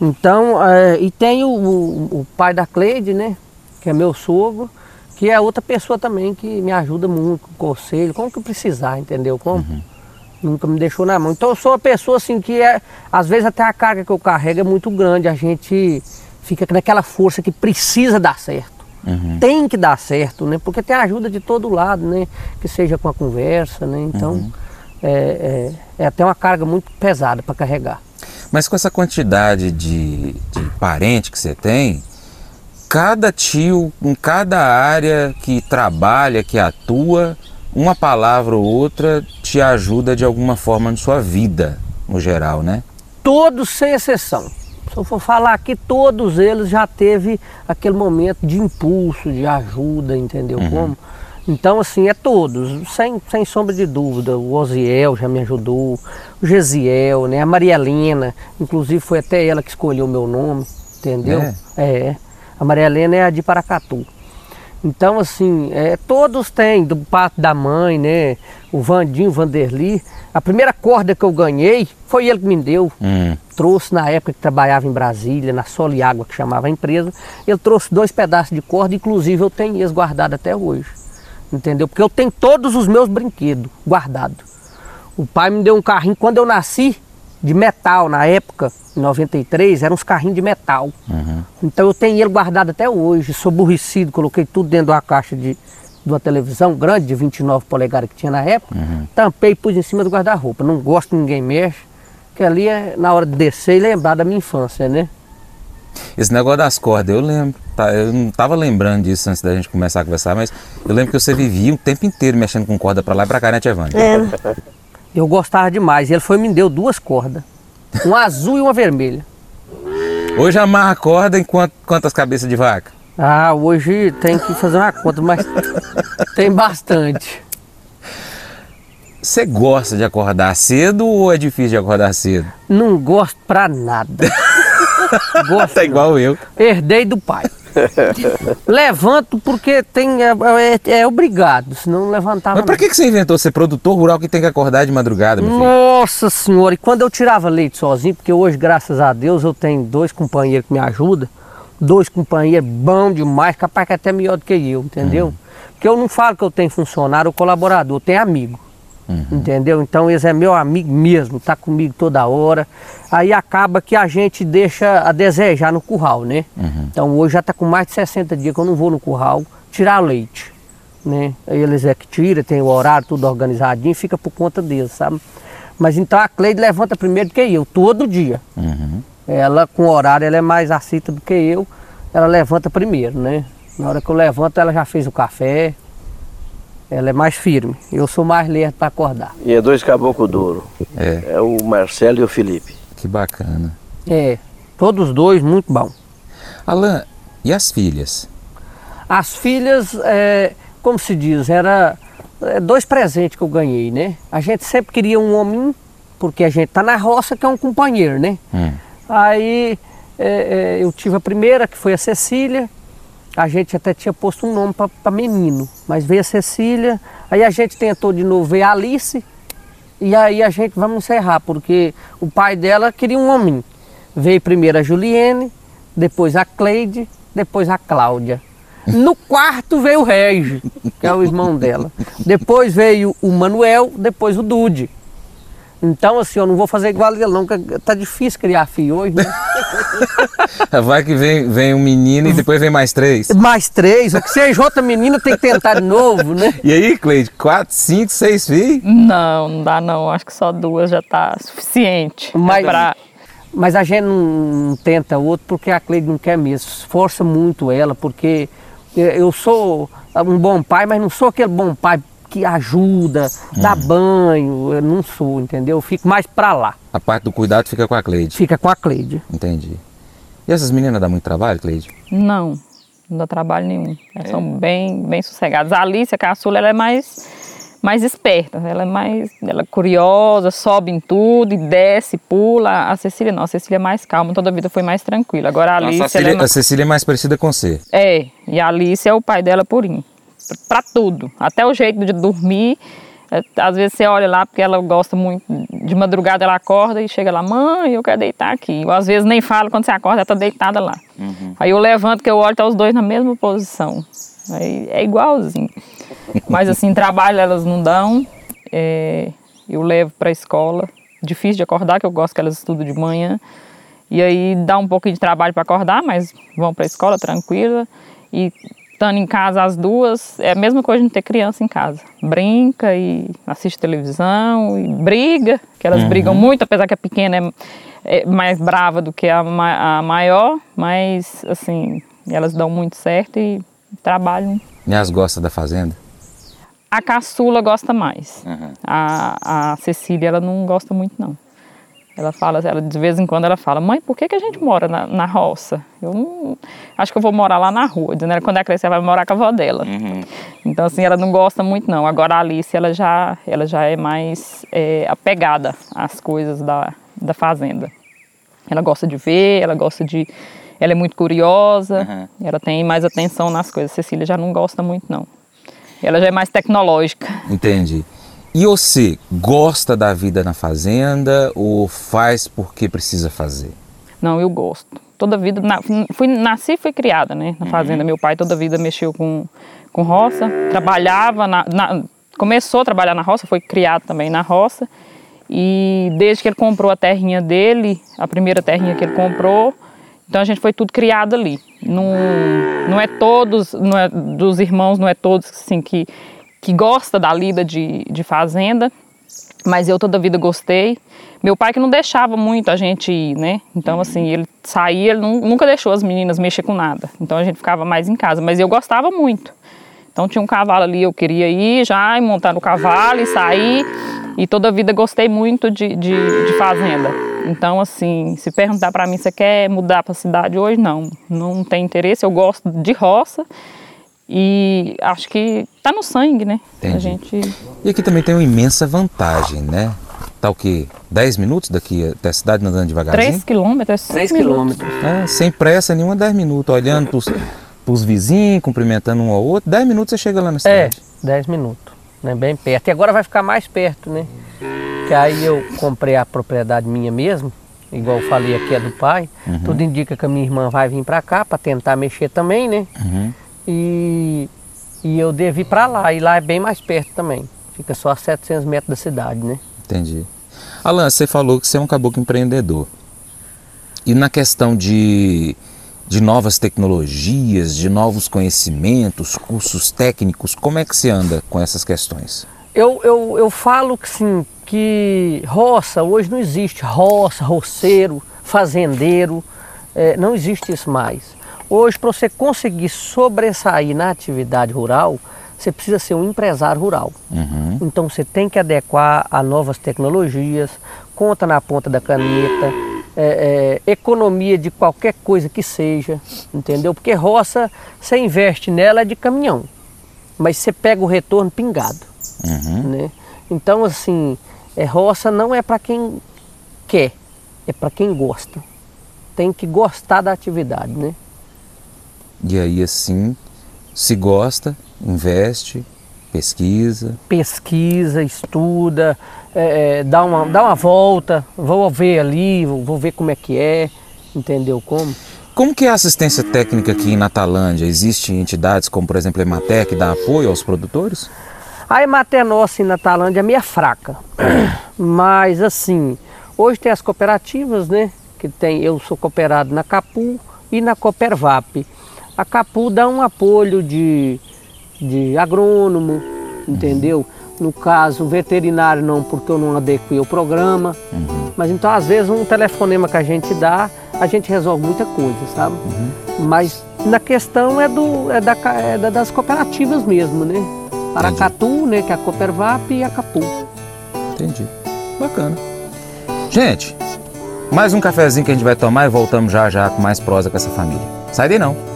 Então, é, e tem o, o, o, pai da Cleide, né? Que é meu sogro, que é outra pessoa também que me ajuda muito com conselho, como que precisar, entendeu? Como? Nunca me deixou na mão. Então eu sou uma pessoa assim que é, às vezes até a carga que eu carrego é muito grande, a gente fica naquela força que precisa dar certo. Tem que dar certo, né? Porque tem ajuda de todo lado, né? Que seja com a conversa, né? Então é, é, é até uma carga muito pesada para carregar. Mas com essa quantidade de, de parente que você tem, cada tio, em cada área que trabalha, que atua, uma palavra ou outra te ajuda de alguma forma na sua vida, no geral, né? todos sem exceção. Se eu for falar aqui, todos eles já teve aquele momento de impulso, de ajuda, entendeu como? Então, assim, é todos, sem, sem sombra de dúvida. O Osiel já me ajudou, o Gesiel, né? a Maria Helena, inclusive foi até ela que escolheu o meu nome, entendeu? É? É. A Maria Helena é a de Paracatu. Então, assim, é, todos têm, do pato da mãe, né? O Vandinho, Vanderli. A primeira corda que eu ganhei foi ele que me deu. Hum. Trouxe na época que trabalhava em Brasília, na Sol e Água, que chamava a empresa. Ele trouxe dois pedaços de corda, inclusive eu tenho eles guardados até hoje. Entendeu? Porque eu tenho todos os meus brinquedos guardados. O pai me deu um carrinho quando eu nasci, de metal na época, em 93, eram uns carrinhos de metal. Então eu tenho ele guardado até hoje. Sou aborrecido, coloquei tudo dentro de uma caixa de, de uma televisão grande, de 29 polegadas que tinha na época. Tampei e pus em cima do guarda-roupa. Não gosto que ninguém mexe, que ali é na hora de descer e lembrar da minha infância, né? Esse negócio das cordas, eu lembro. tá? Eu não estava lembrando disso antes da gente começar a conversar, mas eu lembro que você vivia o tempo inteiro mexendo com corda para lá e para cá, né, Tia Vânia? É, Eu gostava demais. E ele foi e me deu duas cordas. Uma azul e uma vermelha. Hoje amarra a corda em quant- quantas cabeças de vaca? Ah, hoje tem que fazer uma conta, mas tem bastante. Você gosta de acordar cedo ou é difícil de acordar cedo? Não gosto pra nada. Gosto Tá igual eu. Herdei do pai. Levanto porque tem, é, é- é obrigado, senão não levantava. Mas pra que que você inventou ser produtor rural que tem que acordar de madrugada, meu filho? Nossa senhora, e quando eu tirava leite sozinho, porque hoje, graças a Deus, eu tenho dois companheiros que me ajudam, dois companheiros bons demais, capaz que até melhor do que eu, entendeu? Porque eu não falo que eu tenho funcionário ou colaborador, eu tenho amigo. Entendeu? Então eles é meu amigo mesmo, tá comigo toda hora. Aí acaba que a gente deixa a desejar no curral, né? Então hoje já tá com mais de 60 dias que eu não vou no curral tirar leite. Né? Aí Eles é que tira, tem o horário tudo organizadinho, fica por conta deles, sabe? Mas então a Cleide levanta primeiro do que eu, todo dia. Ela com horário ela é mais acita do que eu, ela levanta primeiro, né? Na hora que eu levanto ela já fez o café, ela é mais firme. Eu sou mais lerdo para acordar. E é dois caboclos duro. É, É o Marcelo e o Felipe. que bacana. É, todos dois muito bom. Alan, e as filhas? As filhas, é, como se diz, era é, dois presentes que eu ganhei, né? A gente sempre queria um homem, porque a gente tá na roça que é um companheiro, né? Hum. Aí é, é, eu tive a primeira, que foi a Cecília. A gente até tinha posto um nome para menino, mas veio a Cecília. Aí a gente tentou de novo ver a Alice. E aí a gente vamos encerrar, porque o pai dela queria um homem. Veio primeiro a Juliene, depois a Cleide, depois a Cláudia. No quarto veio o Regi, que é o irmão dela. Depois veio o Manuel, depois o Dude. Então, assim, eu não vou fazer igual ele não, porque tá difícil criar filho hoje, né? Vai que vem, vem um menino e depois vem mais três. Mais três, o que seja outra menina tem que tentar de novo, né? E aí, Cleide, quatro, cinco, seis filhos? Não, não dá não. Acho que só duas já tá suficiente. Mas- pra... Mas a gente não, tenta outro porque a Cleide não quer mesmo. Força muito ela, porque eu sou um bom pai, mas não sou aquele bom pai que ajuda, dá banho. Eu não sou, entendeu? Eu fico mais pra lá. A parte do cuidado fica com a Cleide. Fica com a Cleide. Entendi. E essas meninas dão muito trabalho, Cleide? Não, não dá trabalho nenhum. Elas são bem, bem sossegadas. A Alice, a caçula, ela é mais, mais esperta. Ela é mais ela é curiosa, sobe em tudo e desce, pula. A Cecília não, a Cecília é mais calma, toda a vida foi mais tranquila. Agora a Alice, Nossa, a ela é, Cecília, a mais- Cecília é mais parecida com você. é, e a Alice é o pai dela purinho. Pra tudo. Até o jeito de dormir. é, Às vezes você olha lá porque ela gosta muito. De madrugada ela acorda e chega lá, mãe, eu quero deitar aqui. Ou às vezes nem fala quando você acorda, ela tá deitada lá. Aí eu levanto que eu olho, tá os dois na mesma posição. Aí é igualzinho. Mas assim, trabalho elas não dão. É, eu levo para a escola. Difícil de acordar, que eu gosto que elas estudam de manhã. E aí dá um pouquinho de trabalho para acordar, mas vão para a escola tranquila. E estando em casa as duas, é a mesma coisa de não ter criança em casa. Brinca e assiste televisão e briga, que elas uhum. brigam muito, apesar que a pequena é, é mais brava do que a, a, maior, mas assim, elas dão muito certo e trabalham. E as gostam da fazenda? A caçula gosta mais. Uhum. A, a Cecília, ela não gosta muito não. Ela fala, ela, de vez em quando ela fala, mãe, por que, que a gente mora na, na roça? Eu não, acho que eu vou morar lá na rua. Dizendo, quando ela crescer, ela vai morar com a avó dela. Uhum. Então, assim, ela não gosta muito, não. Agora a Alice, ela já, ela já é mais é, apegada às coisas da, da fazenda. Ela gosta de ver, ela gosta de. Ela é muito curiosa, uhum. ela tem mais atenção nas coisas. Cecília já não gosta muito, não. Ela já é mais tecnológica. Entendi. E você gosta da vida na fazenda ou faz porque precisa fazer? Não, eu gosto. Toda vida, na, fui, nasci e fui criada né, na fazenda. Uhum. Meu pai toda vida mexeu com, com roça, trabalhava, na, na, começou a trabalhar na roça, foi criado também na roça. E desde que ele comprou a terrinha dele, a primeira terrinha que ele comprou, então a gente foi tudo criado ali. Não, não é todos, não é, dos irmãos, não é todos assim, que que gosta da lida de, de fazenda, mas eu toda a vida gostei. Meu pai que não deixava muito a gente ir, né? Então, assim, ele saía, ele nunca deixou as meninas mexer com nada. Então a gente ficava mais em casa, mas eu gostava muito. Então tinha um cavalo ali, eu queria ir já, e montar no cavalo e sair. E toda a vida gostei muito de, de, de fazenda. Então, assim, se perguntar para mim, você quer mudar para a cidade hoje? Não, não tem interesse. Eu gosto de roça e acho que tá no sangue, né? Entendi. A gente... E aqui também tem uma imensa vantagem, né? Tá o quê? 10 minutos daqui até a cidade andando devagarzinho? 3 quilômetros. 3 quilômetros. É, sem pressa nenhuma, 10 minutos, olhando pros, pros vizinhos, cumprimentando um ao outro. 10 minutos você chega lá na cidade. É, 10 minutos, né? Bem perto. E agora vai ficar mais perto, né? Que aí eu comprei a propriedade minha mesmo, igual eu falei aqui é do pai. Uhum. Tudo indica que a minha irmã vai vir para cá para tentar mexer também, né? Uhum e, e eu devo ir para lá, e lá é bem mais perto também. Fica só a 700 metros da cidade, né? Entendi. Alan, você falou que você é um caboclo empreendedor. E na questão de, de novas tecnologias, de novos conhecimentos, cursos técnicos, como é que você anda com essas questões? Eu, eu, eu falo que sim, que roça, hoje não existe roça, roceiro, fazendeiro, é, não existe isso mais. Hoje, para você conseguir sobressair na atividade rural, você precisa ser um empresário rural. Uhum. Então você tem que adequar a novas tecnologias, conta na ponta da caneta, é, é, economia de qualquer coisa que seja, entendeu? Porque roça, você investe nela é de caminhão, mas você pega o retorno pingado. Uhum. Né? Então, assim, é, roça não é para quem quer, é para quem gosta. Tem que gostar da atividade, né? E aí assim, se gosta, investe, pesquisa. Pesquisa, estuda, é, é, dá, uma, dá uma volta, vou ver ali, vou ver como é que é, entendeu como? Como que é a assistência técnica aqui em Natalândia? Existem entidades como, por exemplo, a Emater, que dá apoio aos produtores? A Emater nossa em Natalândia é meio fraca, mas assim, hoje tem as cooperativas, né? Que tem, eu sou cooperado na Capu e na Coopervap. A Capu dá um apoio de, de agrônomo, entendeu? No caso, veterinário não, porque eu não adequei o programa. Uhum. Mas então, às vezes, um telefonema que a gente dá, a gente resolve muita coisa, sabe? Uhum. Mas na questão é, do, é, da, é das cooperativas mesmo, né? Paracatu, né? Que é a Coopervap e a Capu. Entendi. Bacana. Gente, mais um cafezinho que a gente vai tomar e voltamos já já com mais prosa com essa família. Sai daí não.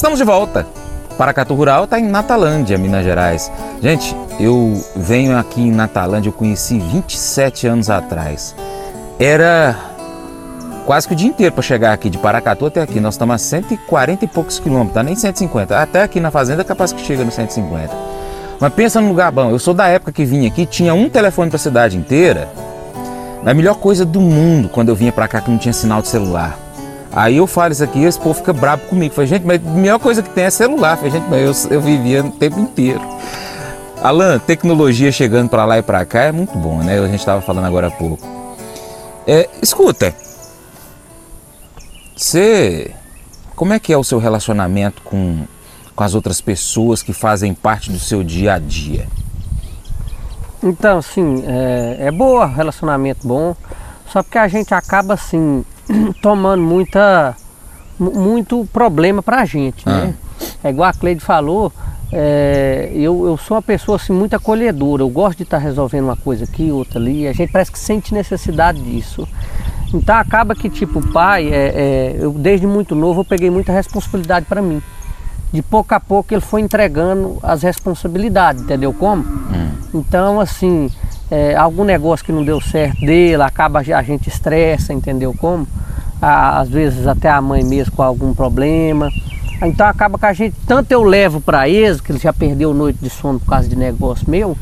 Estamos de volta. Paracatu Rural está em Natalândia, Minas Gerais. Gente, eu venho aqui em Natalândia, eu conheci 27 anos atrás. Era quase que o dia inteiro para chegar aqui de Paracatu até aqui. Nós estamos a 140 e poucos quilômetros, tá nem 150. Até aqui na fazenda é capaz que chega no 150. Mas pensa num lugar bom. Eu sou da época que vim aqui, tinha um telefone para a cidade inteira. A melhor coisa do mundo quando eu vinha para cá que não tinha sinal de celular. Aí eu falo isso aqui esse povo fica bravo comigo. Falei, gente, mas a melhor coisa que tem é celular. Falei, gente, mas eu, eu vivia o tempo inteiro. Alan, tecnologia chegando para lá e para cá é muito bom, né? A gente estava falando agora há pouco. É, escuta, você, como é que é o seu relacionamento com, com as outras pessoas que fazem parte do seu dia a dia? Então, assim, é, é boa, relacionamento bom, só porque a gente acaba, assim, tomando muita, muito problema pra gente, né? Ah. É igual a Cleide falou, é, eu, eu sou uma pessoa assim, muito acolhedora, eu gosto de estar tá resolvendo uma coisa aqui, outra ali, a gente parece que sente necessidade disso. Então acaba que tipo, pai, é, é, eu desde muito novo eu peguei muita responsabilidade para mim. De pouco a pouco ele foi entregando as responsabilidades, entendeu como? Hum. Então assim, é, algum negócio que não deu certo dele, acaba a gente estressa, entendeu como? Às vezes até a mãe mesmo com algum problema. Então acaba que a gente, tanto eu levo para eles, que ele já perdeu noite de sono por causa de negócio meu,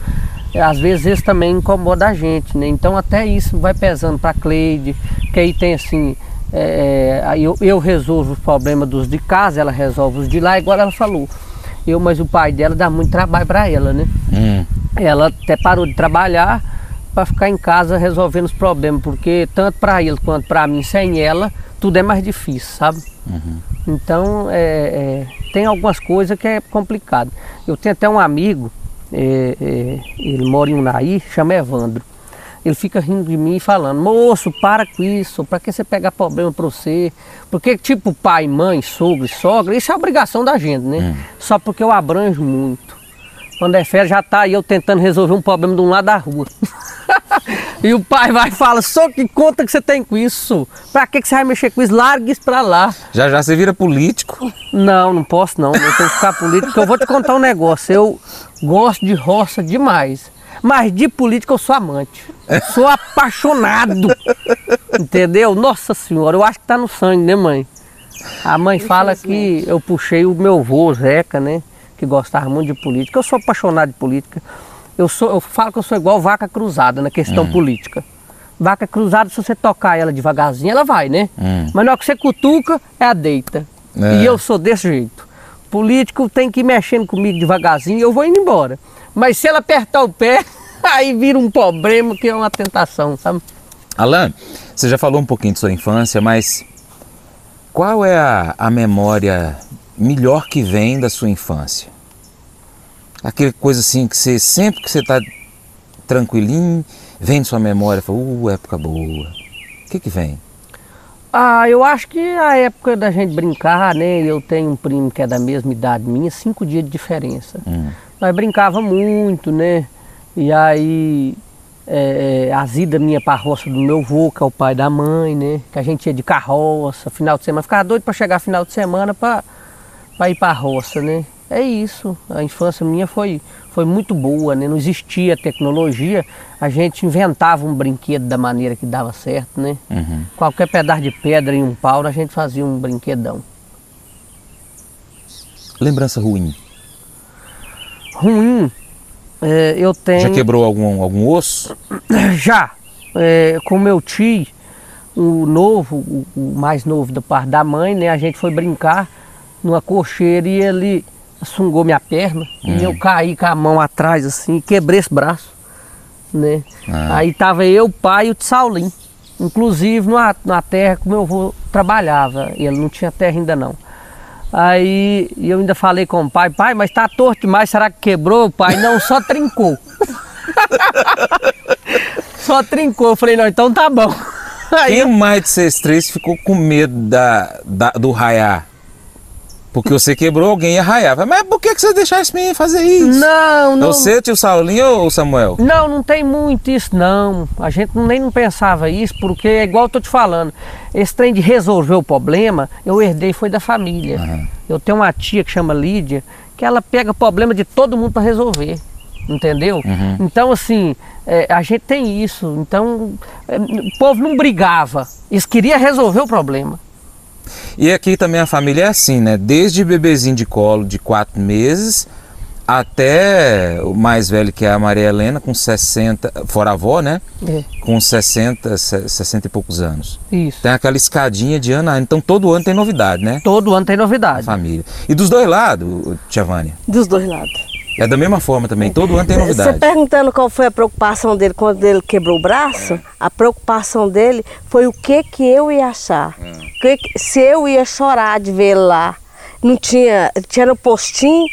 às vezes eles também incomodam a gente, né? Então até isso vai pesando para Cleide, que aí tem assim, é, é eu, eu resolvo os problemas dos de casa, ela resolve os de lá, igual ela falou. Eu, mas o pai dela dá muito trabalho para ela, né? Hum. Ela até parou de trabalhar para ficar em casa resolvendo os problemas, porque tanto para ele quanto para mim, sem ela, tudo é mais difícil, sabe? Uhum. Então, é, é, tem algumas coisas que é complicado. Eu tenho até um amigo, é, é ele mora em Unai, chama Evandro. Ele fica rindo de mim falando, moço, para com isso, para que você pegar problema para você? Porque tipo pai, mãe, sogro e sogra, isso é obrigação da gente, né? Hum. Só porque eu abranjo muito. Quando é férias já tá aí eu tentando resolver um problema de um lado da rua. e o pai vai e fala, só que conta que você tem com isso? Pra que, que você vai mexer com isso? Larga isso pra lá. Já já você vira político? Não, não posso não. Eu tenho que ficar político, porque eu vou te contar um negócio. Eu gosto de roça demais. Mas de política eu sou amante. Sou apaixonado. Entendeu? Nossa senhora, eu acho que tá no sangue, né, mãe? A mãe fala que eu puxei o meu vô, Zeca, né? Que gostava muito de política. Eu sou apaixonado de política. Eu, sou, eu falo que eu sou igual vaca cruzada na questão hum. política. Vaca cruzada, se você tocar ela devagarzinho, ela vai, né? Hum. Mas na hora que você cutuca, é a deita. É. E eu sou desse jeito. Político tem que ir mexendo comigo devagarzinho e eu vou indo embora. Mas se ela apertar o pé, aí vira um problema que é uma tentação, sabe? Alan, você já falou um pouquinho de sua infância, mas qual é a, a memória melhor que vem da sua infância? Aquela coisa assim que você, sempre que você está tranquilinho, vem na sua memória fala, uh, época boa. O que que vem? Ah, eu acho que a época da gente brincar, né? Eu tenho um primo que é da mesma idade minha, cinco dias de diferença. Hum. Nós brincava muito, né? E aí é, é as idas minha para a roça do meu avô, que é o pai da mãe, né? Que a gente ia de carroça, final de semana. Ficava doido para chegar final de semana para ir para a roça, né? É isso. A infância minha foi, foi muito boa, né? Não existia tecnologia, a gente inventava um brinquedo da maneira que dava certo, né? Uhum. Qualquer pedaço de pedra em um pau, a gente fazia um brinquedão. Lembrança ruim? Ruim, é, eu tenho. Já quebrou algum, algum osso? Já. É, com meu tio, o novo, o, o mais novo da parte da mãe, né? A gente foi brincar numa cocheira e ele sungou minha perna e eu caí com a mão atrás assim, e quebrei esse braço, né? Aí tava eu, o pai e o Tsaulim. Inclusive numa, numa terra que meu avô trabalhava, e ele não tinha terra ainda não. Aí eu ainda falei com o pai, pai, mas tá torto demais, será que quebrou? Pai, não, só trincou. só trincou. Eu falei, não, então tá bom. Aí Quem mais de vocês três ficou com medo da, da- do raiar? Porque você quebrou, alguém ia raiar. Mas por que, que você deixar esse menino fazer isso? Não, É não. você, tio Saulinho ou o Samuel? Não, não tem muito isso não. A gente nem não pensava isso, porque é igual eu tô te falando. Esse trem de resolver o problema, eu herdei foi da família. Eu tenho uma tia que chama Lídia, que ela pega problema de todo mundo para resolver. Entendeu? Então, assim, é, a gente tem isso. Então, é, o povo não brigava. Eles queriam resolver o problema. E aqui também a família é assim, né? Desde bebezinho de colo de quatro meses até o mais velho que é a Maria Helena, com 60, fora a avó, né? É, Com 60, se- 60 e poucos anos. isso. Tem aquela escadinha de ano a ano. Então todo ano tem novidade, né? Todo ano tem novidade. Família. E dos dois lados, Tia Vânia? Dos dois lados. É da mesma forma também. Todo ano tem Você novidade. perguntando qual foi a preocupação dele quando ele quebrou o braço, a preocupação dele foi o que que eu ia achar. Que que- se eu ia chorar de ver ele lá. Não tinha, tinha no postinho,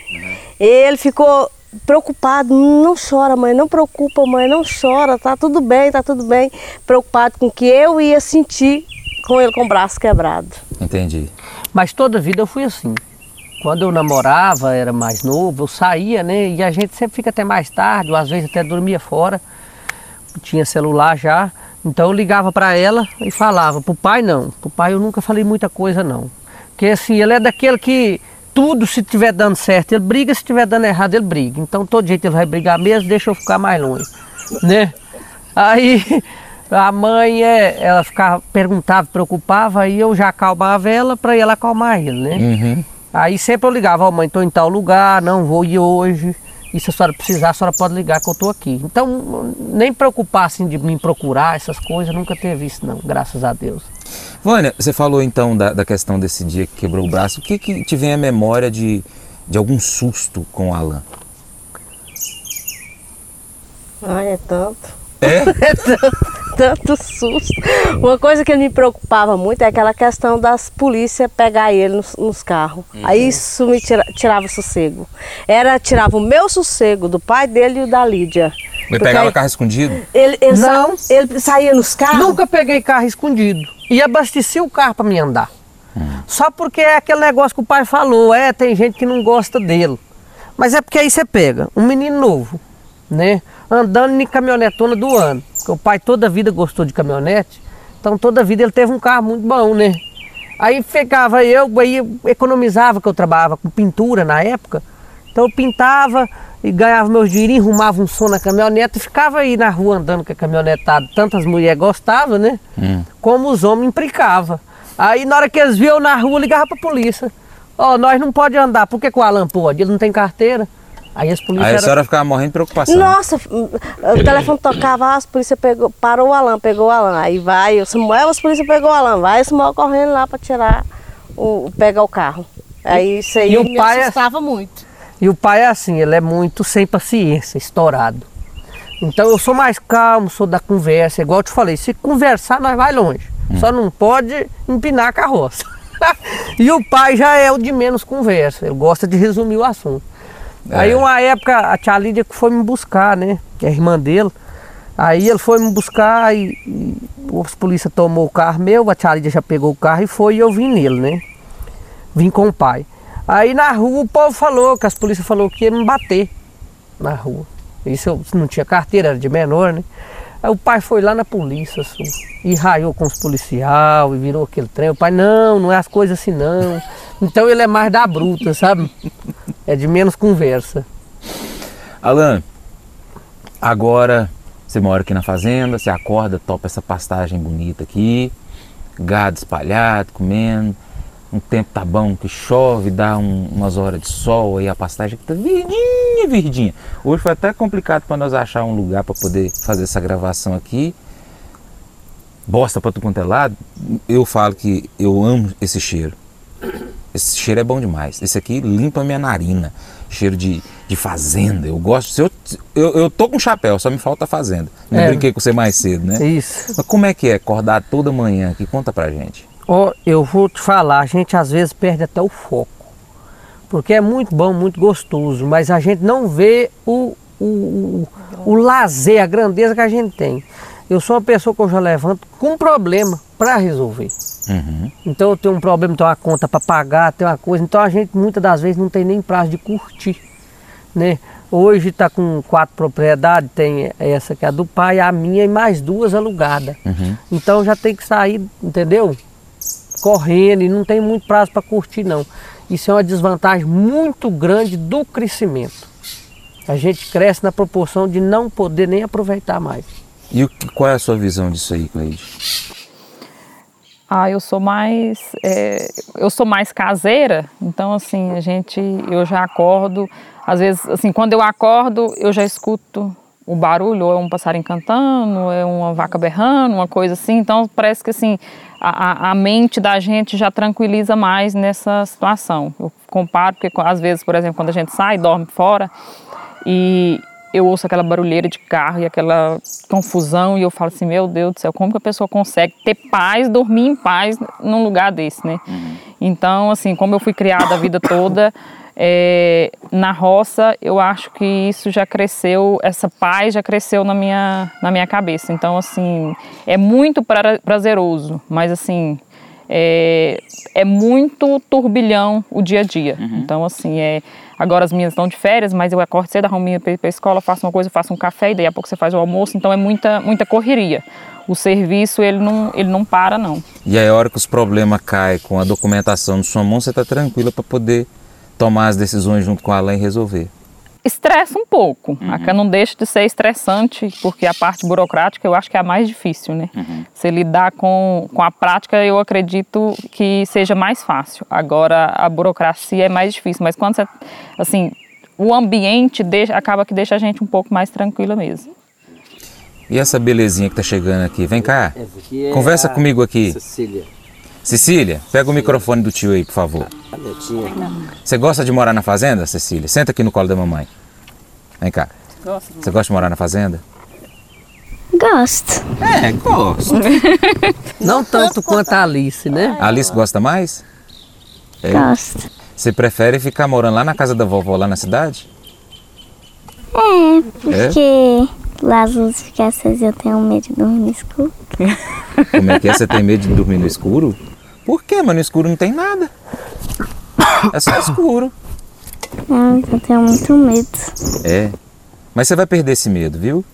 ele ficou preocupado, não chora mãe, não preocupa mãe, não chora, tá tudo bem, tá tudo bem. Preocupado com o que eu ia sentir com ele com o braço quebrado. Entendi. Mas toda a vida eu fui assim. Quando eu namorava, era mais novo, eu saía, né? E a gente sempre fica até mais tarde, ou às vezes até dormia fora. Tinha celular já. Então eu ligava para ela e falava. Pro pai não. Pro pai eu nunca falei muita coisa não. Porque assim, ele é daquele que tudo se estiver dando certo, ele briga, se estiver dando errado, ele briga. Então todo jeito ele vai brigar mesmo, deixa eu ficar mais longe, né? Aí a mãe, é, ela ficava, perguntava, preocupava, aí eu já acalmava ela para ela acalmar ele, né? Uhum. Aí sempre eu ligava, ó mãe, tô em tal lugar, não vou ir hoje. E se a senhora precisar, a senhora pode ligar que eu tô aqui. Então, nem preocupar assim de me procurar, essas coisas, nunca teve isso não, graças a Deus. Vânia, você falou então da, da questão desse dia que quebrou o braço. O que, que te vem à memória de, de algum susto com o Alan? Ai, é tanto. É? tanto susto. Uma coisa que me preocupava muito é aquela questão das polícias pegar ele nos, nos carros. Aí isso me tira- tirava o sossego. Era, tirava o meu sossego, do pai dele e o da Lídia. Ele pegava aí carro escondido? Ele, ele, Não. sa- ele saía nos carros. Nunca peguei carro escondido. E abasteci o carro para me andar. Só porque é aquele negócio que o pai falou, é, tem gente que não gosta dele. Mas é porque aí você pega um menino novo, né? Andando em caminhonetona do ano. Porque o pai toda a vida gostou de caminhonete. Então toda a vida ele teve um carro muito bom, né? Aí ficava eu, aí eu economizava, que eu trabalhava com pintura na época. Então eu pintava e ganhava meus dinheirinhos, arrumava um som na caminhonete e ficava aí na rua andando com a caminhonetada. Tantas mulheres gostavam, né? Como os homens implicavam. Aí na hora que eles viam na rua, ligava pra polícia. Ó, nós não pode andar, por que, que o Alan pode? Ele não tem carteira. Aí as polícias. Aí a era- senhora ficava morrendo de preocupação. Nossa, o telefone tocava, as polícias pegou, parou o Alan, pegou o Alan. Aí vai, o Samuel, as polícias pegou o Alan, vai o Samuel correndo lá para tirar, o, pegar o carro. Aí isso aí E o me pai é- assustava muito. E o pai é assim, ele é muito sem paciência, estourado. Então eu sou mais calmo, sou da conversa, igual eu te falei, se conversar nós vai longe. Só não pode empinar a carroça. e o pai já é o de menos conversa, ele gosta de resumir o assunto. Aí uma época a tia Lídia que foi me buscar, né? Que é a irmã dele. Aí ele foi me buscar e, e os polícia tomou o carro meu, a tia Lídia já pegou o carro e foi e eu vim nele, né? Vim com o pai. Aí na rua o povo falou, que as polícias falou que ia me bater na rua. Isso eu não tinha carteira, era de menor, né? Aí o pai foi lá na polícia, assim, e raiou com os policial, e virou aquele trem. O pai, não, não é as coisas assim não. Então ele é mais da bruta, sabe? É de menos conversa. Alan, agora você mora aqui na fazenda, você acorda, topa essa pastagem bonita aqui, gado espalhado, comendo. Um tempo tá bom que chove, dá um- umas horas de sol, aí a pastagem que tá verdinha, Ih, Virdinha, hoje foi até complicado para nós achar um lugar para poder fazer essa gravação aqui. Bosta para tu quanto é lado. Eu falo que eu amo esse cheiro. Esse cheiro é bom demais. Esse aqui limpa minha narina. Cheiro de, de fazenda. Eu gosto. Se eu, eu, eu tô com chapéu, só me falta fazenda. Não É. brinquei com você mais cedo, né? Isso. Mas como é que é acordar toda manhã aqui? Conta pra gente. Ó, eu vou te falar, a gente às vezes perde até o foco. Porque é muito bom, muito gostoso, mas a gente não vê o, o, o, o lazer, a grandeza que a gente tem. Eu sou uma pessoa que eu já levanto com problema para resolver. Uhum. Então eu tenho um problema, tenho uma conta para pagar, tenho uma coisa. Então a gente muitas das vezes não tem nem prazo de curtir. Né? Hoje está com quatro propriedades, tem essa que é a do pai, a minha e mais duas alugadas. Uhum. Então já tem que sair, entendeu? Correndo e não tem muito prazo para curtir não. Isso é uma desvantagem muito grande do crescimento. A gente cresce na proporção de não poder nem aproveitar mais. E o qual é a sua visão disso aí, Cleide? Ah, eu sou mais é, eu sou mais caseira, então assim a gente eu já acordo às vezes assim quando eu acordo eu já escuto o barulho ou é um passarinho cantando, ou é uma vaca berrando, uma coisa assim. Então parece que assim a, a- mente da gente já tranquiliza mais nessa situação. Eu comparo porque às vezes, por exemplo, quando a gente sai, dorme fora e eu ouço aquela barulheira de carro e aquela confusão e eu falo assim, meu Deus do céu, como que a pessoa consegue ter paz, dormir em paz num lugar desse, né? Então, assim, como eu fui criada a vida toda é, na roça, eu acho que isso já cresceu, essa paz já cresceu na minha, na minha cabeça. Então, assim, é muito pra- prazeroso, mas assim, é, é muito turbilhão o dia a dia. Então, assim, é, agora as minhas estão de férias, mas eu acordo cedo, arrumo minha para a escola, faço uma coisa, faço um café e daí a pouco você faz o almoço. Então, é muita, muita correria. O serviço, ele não, ele não para, não. E aí, a hora que os problemas caem com a documentação na sua mão, você está tranquila para poder tomar as decisões junto com a Alain e resolver. Estressa um pouco. A não deixa de ser estressante, porque a parte burocrática eu acho que é a mais difícil, né? Você lidar com, com a prática, eu acredito que seja mais fácil. Agora, a burocracia é mais difícil, mas quando você, assim, o ambiente deixa, acaba que deixa a gente um pouco mais tranquila mesmo. E essa belezinha que tá chegando aqui? Vem cá. Aqui é Conversa comigo aqui. Cecília, Cecília, pega o microfone do tio aí, por favor. a netinha. Você gosta de morar na fazenda, Cecília? Senta aqui no colo da mamãe. Vem cá. Você gosta de morar na fazenda? Gosto. É, gosto. Não tanto quanto a Alice, né? A Alice gosta mais? É? Gosto. Você prefere ficar morando lá na casa da vovó, lá na cidade? É, porque lá as luzes ficam acesas e eu tenho medo de dormir no escuro. Como é que é? Você tem medo de dormir no escuro? Por quê? Mas no escuro não tem nada. É só escuro. Não, eu tenho muito medo. É. Mas você vai perder esse medo, viu?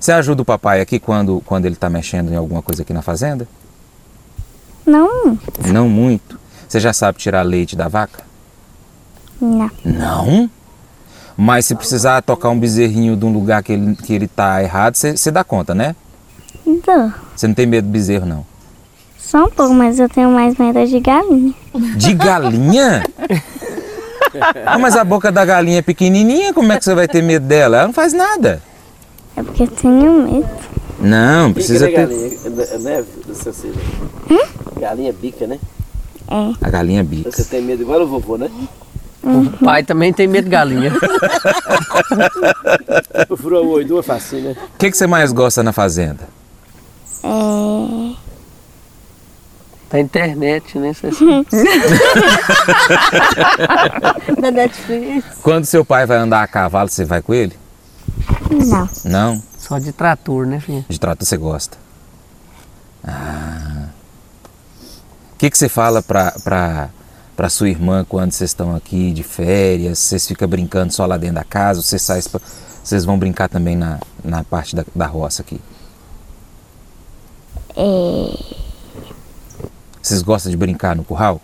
Você ajuda o papai aqui quando, quando ele tá mexendo em alguma coisa aqui na fazenda? Não, Não muito. Você já sabe tirar leite da vaca? não. Não? Mas se precisar tocar um bezerrinho de um lugar que ele, que ele tá errado, você, você dá conta, né? Dou. Você não tem medo do bezerro, não. Só um pouco, mas eu tenho mais medo de galinha. De galinha? Ah, mas a boca da galinha é pequenininha, como é que você vai ter medo dela? Ela não faz nada. É porque eu tenho medo. Não, precisa Bica, né, ter... galinha? É, né, do Cecília? Galinha bica, né? A galinha bica. Você tem medo igual o vovô, né? O pai também tem medo de galinha. O furou o duas facinho, né? O que, que você mais gosta na fazenda? É. Da internet, né? Da Netflix. Quando seu pai vai andar a cavalo, você vai com ele? Não. Não? Só de trator, né, filha? De trator você gosta. Ah. O que, que você fala pra, pra, pra sua irmã quando vocês estão aqui de férias? Vocês ficam brincando só lá dentro da casa? Vocês, saem pra- vocês vão brincar também na, na parte da, da roça aqui? É. Vocês gostam de brincar no curral?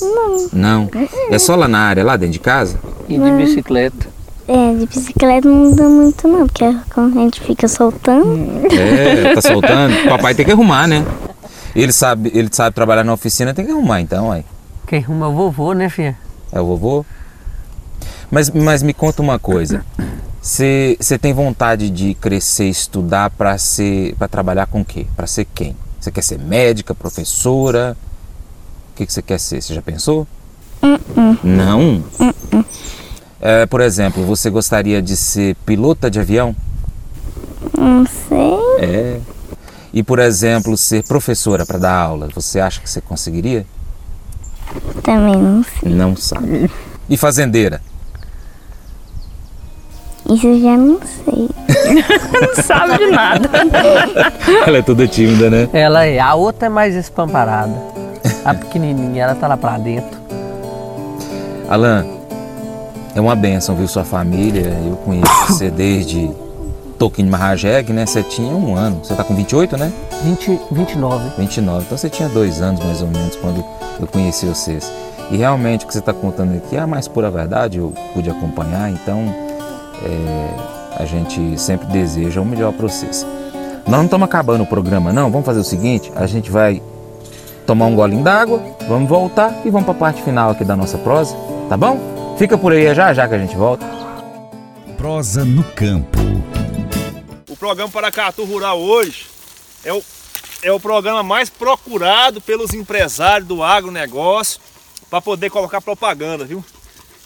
Não. Não? É só lá na área, lá dentro de casa? E de bicicleta. É, de bicicleta não dá muito não, porque quando a gente fica soltando. É, tá soltando. O papai tem que arrumar, né? Ele sabe, ele sabe trabalhar na oficina, tem que arrumar então, aí. Quem arruma é o vovô, né, filha? É o vovô? Mas, mas me conta uma coisa. Você tem vontade de crescer, estudar para ser, para trabalhar com o quê? Para ser quem? Você quer ser médica, professora? O que você quer ser? Você já pensou? Uh-uh. Não? Uh-uh. É, por exemplo, você gostaria de ser pilota de avião? Não sei. É. E, por exemplo, ser professora para dar aula, você acha que você conseguiria? Também não sei. Não sabe. E fazendeira? Isso eu já não sei. não sabe de nada. Ela é toda tímida, né? Ela é. A outra é mais espamparada. A pequenininha, ela tá lá pra dentro. Alan, é uma benção, viu, sua família. Eu conheço você desde Toquinho de Marrajeg, né? Você tinha um ano. Você tá com 28, né? 20, 29. 29. Então você tinha dois anos, mais ou menos, quando eu conheci vocês. E realmente o que você está contando aqui é a mais pura verdade, eu pude acompanhar, então é, a gente sempre deseja o melhor para vocês. Nós não estamos acabando o programa, não. Vamos fazer o seguinte: a gente vai tomar um golinho d'água, vamos voltar e vamos para a parte final aqui da nossa prosa, tá bom? Fica por aí já já que a gente volta. Prosa no campo. O programa Paracatu Rural hoje é o, é o programa mais procurado pelos empresários do agronegócio para poder colocar propaganda, viu?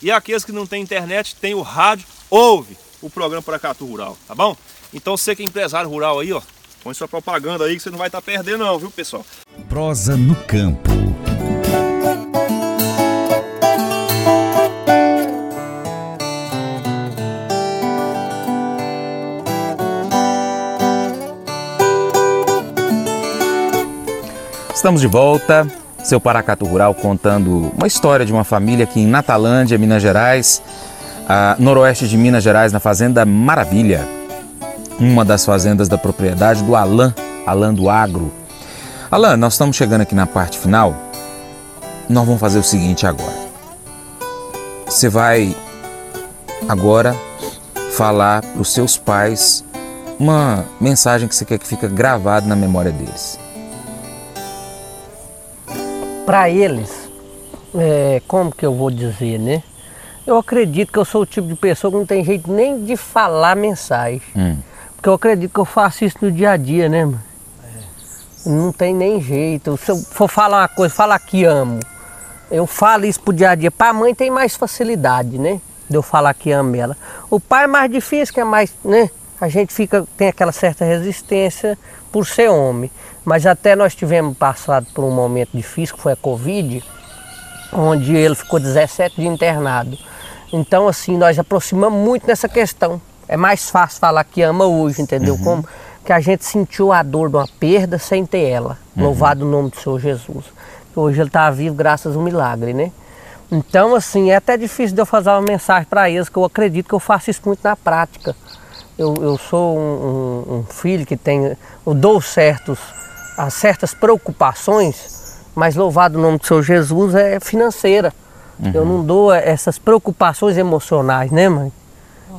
e aqueles que não têm internet, tem o rádio, ouve o programa Paracatu Rural, tá bom? Então você que é empresário rural aí, ó, põe sua propaganda aí que você não vai estar tá perdendo não, viu pessoal? Prosa no campo. Estamos de volta seu Paracato Rural contando uma história de uma família aqui em Natalândia, Minas Gerais, noroeste de Minas Gerais, na Fazenda Maravilha, uma das fazendas da propriedade do Alan, Alan do Agro. Alan, nós estamos chegando aqui na parte final. Nós vamos fazer o seguinte agora. Você vai agora falar para os seus pais uma mensagem que você quer que fique gravada na memória deles para eles, é, como que eu vou dizer, né? Eu acredito que eu sou o tipo de pessoa que não tem jeito nem de falar mensagem. Hum. Porque eu acredito que eu faço isso no dia a dia, né, mano? É. Não tem nem jeito. Se eu for falar uma coisa, falar que amo, eu falo isso pro dia a dia. Para a mãe tem mais facilidade, né? De eu falar que amo ela. O pai é mais difícil, que é mais, né? A gente fica, tem aquela certa resistência por ser homem. Mas até nós tivemos passado por um momento difícil, que foi a Covid, onde ele ficou 17 dias internado. Então, assim, nós aproximamos muito nessa questão. É mais fácil falar que ama hoje, entendeu? Uhum. Como que a gente sentiu a dor de uma perda sem ter ela. Uhum. Louvado o nome do Senhor Jesus. Hoje ele está vivo graças a um milagre, né? Então, assim, é até difícil de eu fazer uma mensagem para eles, que eu acredito que eu faço isso muito na prática. Eu, eu sou um, um, um filho que tem, eu dou certos a certas preocupações, mas louvado o nome do Senhor Jesus é financeira. Uhum. Eu não dou essas preocupações emocionais, né, mãe?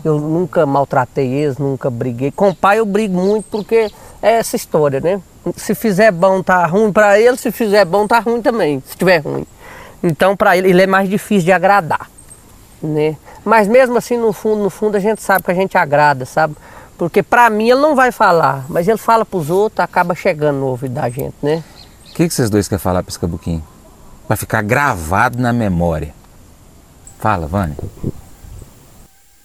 Eu nunca maltratei eles, nunca briguei. Com o pai eu brigo muito porque é essa história, né? Se fizer bom tá ruim para ele, se fizer bom tá ruim também, se estiver ruim. Então para ele ele é mais difícil de agradar, né? Mas mesmo assim no fundo, no fundo a gente sabe que a gente agrada, sabe? Porque para mim ele não vai falar, mas ele fala para os outros, acaba chegando no ouvido da gente, né? O que, que vocês dois querem falar para esse cabuquinho? Para ficar gravado na memória. Fala, Vânia.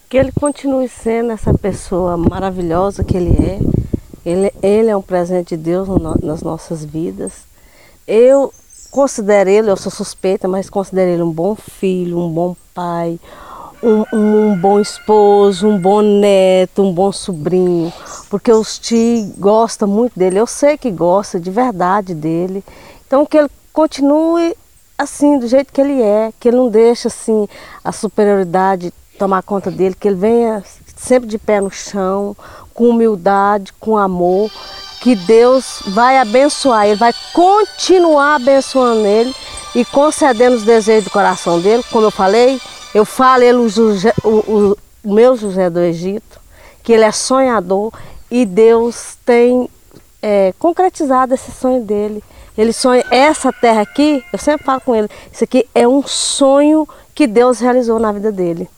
Que ele continue sendo essa pessoa maravilhosa que ele é. Ele, ele é um presente de Deus no, nas nossas vidas. Eu considero ele, eu sou suspeita, mas considero ele um bom filho, um bom pai, um, um, bom esposo, um bom neto, um bom sobrinho, porque os tio gosta muito dele. Eu sei que gosta de verdade dele. Então que ele continue assim do jeito que ele é, que ele não deixe assim a superioridade tomar conta dele, que ele venha sempre de pé no chão, com humildade, com amor, que Deus vai abençoar, ele vai continuar abençoando ele e concedendo os desejos do coração dele, como eu falei, eu falo ele o, José, o, o meu José do Egito, que ele é sonhador e Deus tem é, concretizado esse sonho dele. Ele sonha essa terra aqui, eu sempre falo com ele, isso aqui é um sonho que Deus realizou na vida dele.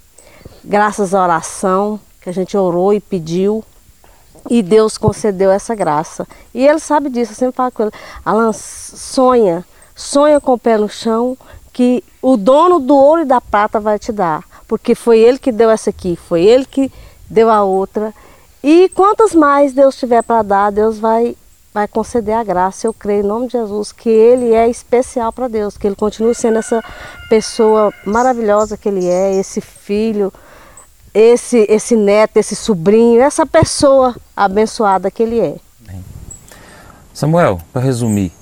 Graças à oração que a gente orou e pediu, e Deus concedeu essa graça. E ele sabe disso, eu sempre falo com ele. Alan, sonha, sonha com o pé no chão, que o dono do ouro e da prata vai te dar. Porque foi ele que deu essa aqui, foi ele que deu a outra. E quantas mais Deus tiver para dar, Deus vai vai conceder a graça. Eu creio em nome de Jesus que ele é especial para Deus, que ele continue sendo essa pessoa maravilhosa que ele é, esse filho, esse esse neto, esse sobrinho, essa pessoa abençoada que ele é. Samuel, para resumir,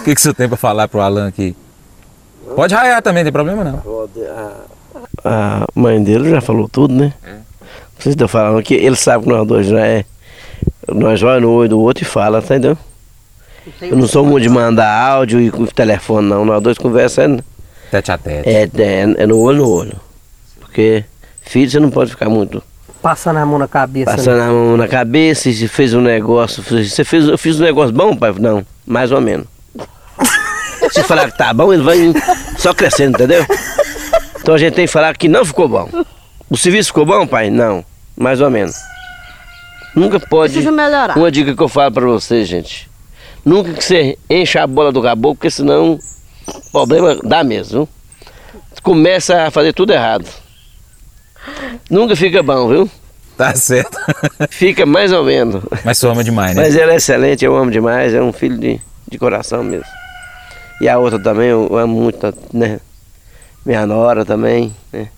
o que, que você tem para falar pro Alan aqui? Pode raiar também, não tem problema não. A mãe dele já falou tudo, né? Vocês estão falando que ele sabe que nós dois já é. Nós olhamos no olho do outro e fala, entendeu? Eu não sou muito de mandar áudio e com telefone, não. Nós dois conversamos. Tete a tete. É, é, é no olho no olho. Porque filho você não pode ficar muito Passando a mão na cabeça. passando né? a mão na cabeça e se fez um negócio. Você fez, eu fiz um negócio bom, pai? Não, mais ou menos. Se falar que tá bom, ele vai só crescendo, entendeu? Então a gente tem que falar que não ficou bom. O serviço ficou bom, pai? Não, mais ou menos. Nunca pode. Precisa melhorar. Uma dica que eu falo pra vocês, gente. Nunca que você enche a bola do caboclo, porque senão problema dá mesmo. Começa a fazer tudo errado. Nunca fica bom, viu? Tá certo. Fica mais ou menos. Mas você ama demais, né? Mas ele é excelente, eu amo demais, é um filho de, de coração mesmo. E a outra também, eu amo muito, né? Minha nora também, né?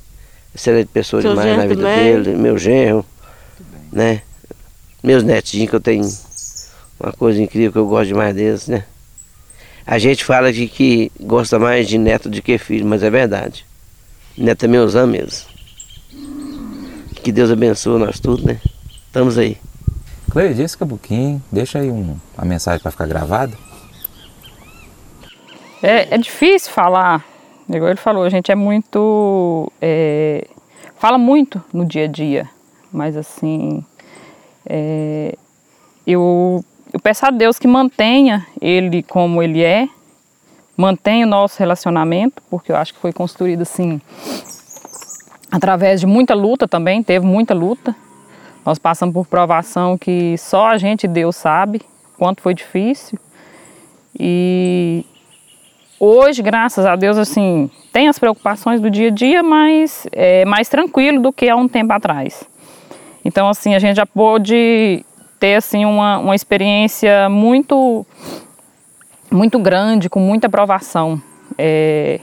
Excelente pessoa Seu demais na vida também. dele, meu genro, né? Meus netinhos, que eu tenho uma coisa incrível que eu gosto demais deles, né? A gente fala de que gosta mais de neto do que filho, mas é verdade. Neto os ama mesmo. Que Deus abençoe nós tudo, né? Estamos aí. Cleide, esse cabuquinho, deixa aí um, a mensagem para ficar gravada. É, é difícil falar, igual ele falou, a gente é muito. é, fala muito no dia a dia, mas assim. é, eu, eu peço a Deus que mantenha ele como ele é, mantenha o nosso relacionamento, porque eu acho que foi construído assim, através de muita luta também, teve muita luta. Nós passamos por provação que só a gente Deus sabe quanto foi difícil. E hoje, graças a Deus, assim, tem as preocupações do dia a dia, mas é mais tranquilo do que há um tempo atrás. Então, assim, a gente já pôde ter, assim, uma, uma experiência muito, muito grande, com muita aprovação. É,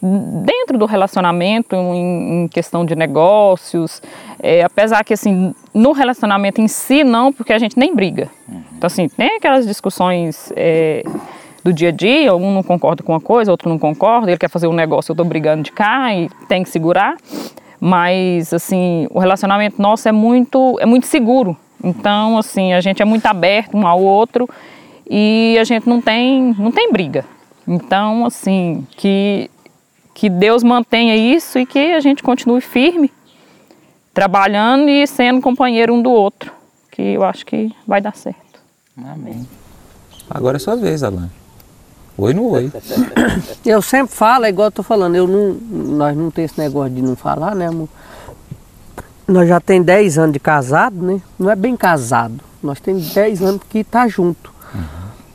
dentro do relacionamento, em, em questão de negócios, é, apesar que assim, no relacionamento em si não, porque a gente nem briga. Então assim, tem aquelas discussões é, do dia a dia, um não concorda com uma coisa, outro não concorda, ele quer fazer um negócio, eu estou brigando de cá e tem que segurar. Mas assim, o relacionamento nosso é muito, é muito seguro. Então assim, a gente é muito aberto um ao outro e a gente não tem, não tem briga. Então assim, que que Deus mantenha isso e que a gente continue firme, trabalhando e sendo companheiro um do outro, que eu acho que vai dar certo. Amém. Agora é sua vez, Alan. Oi no oi. Eu sempre falo, é igual eu tô falando, eu não, nós não temos esse negócio de não falar, né, amor? Nós já tem 10 anos de casado, né? Não é bem casado. Nós temos 10 anos que tá junto.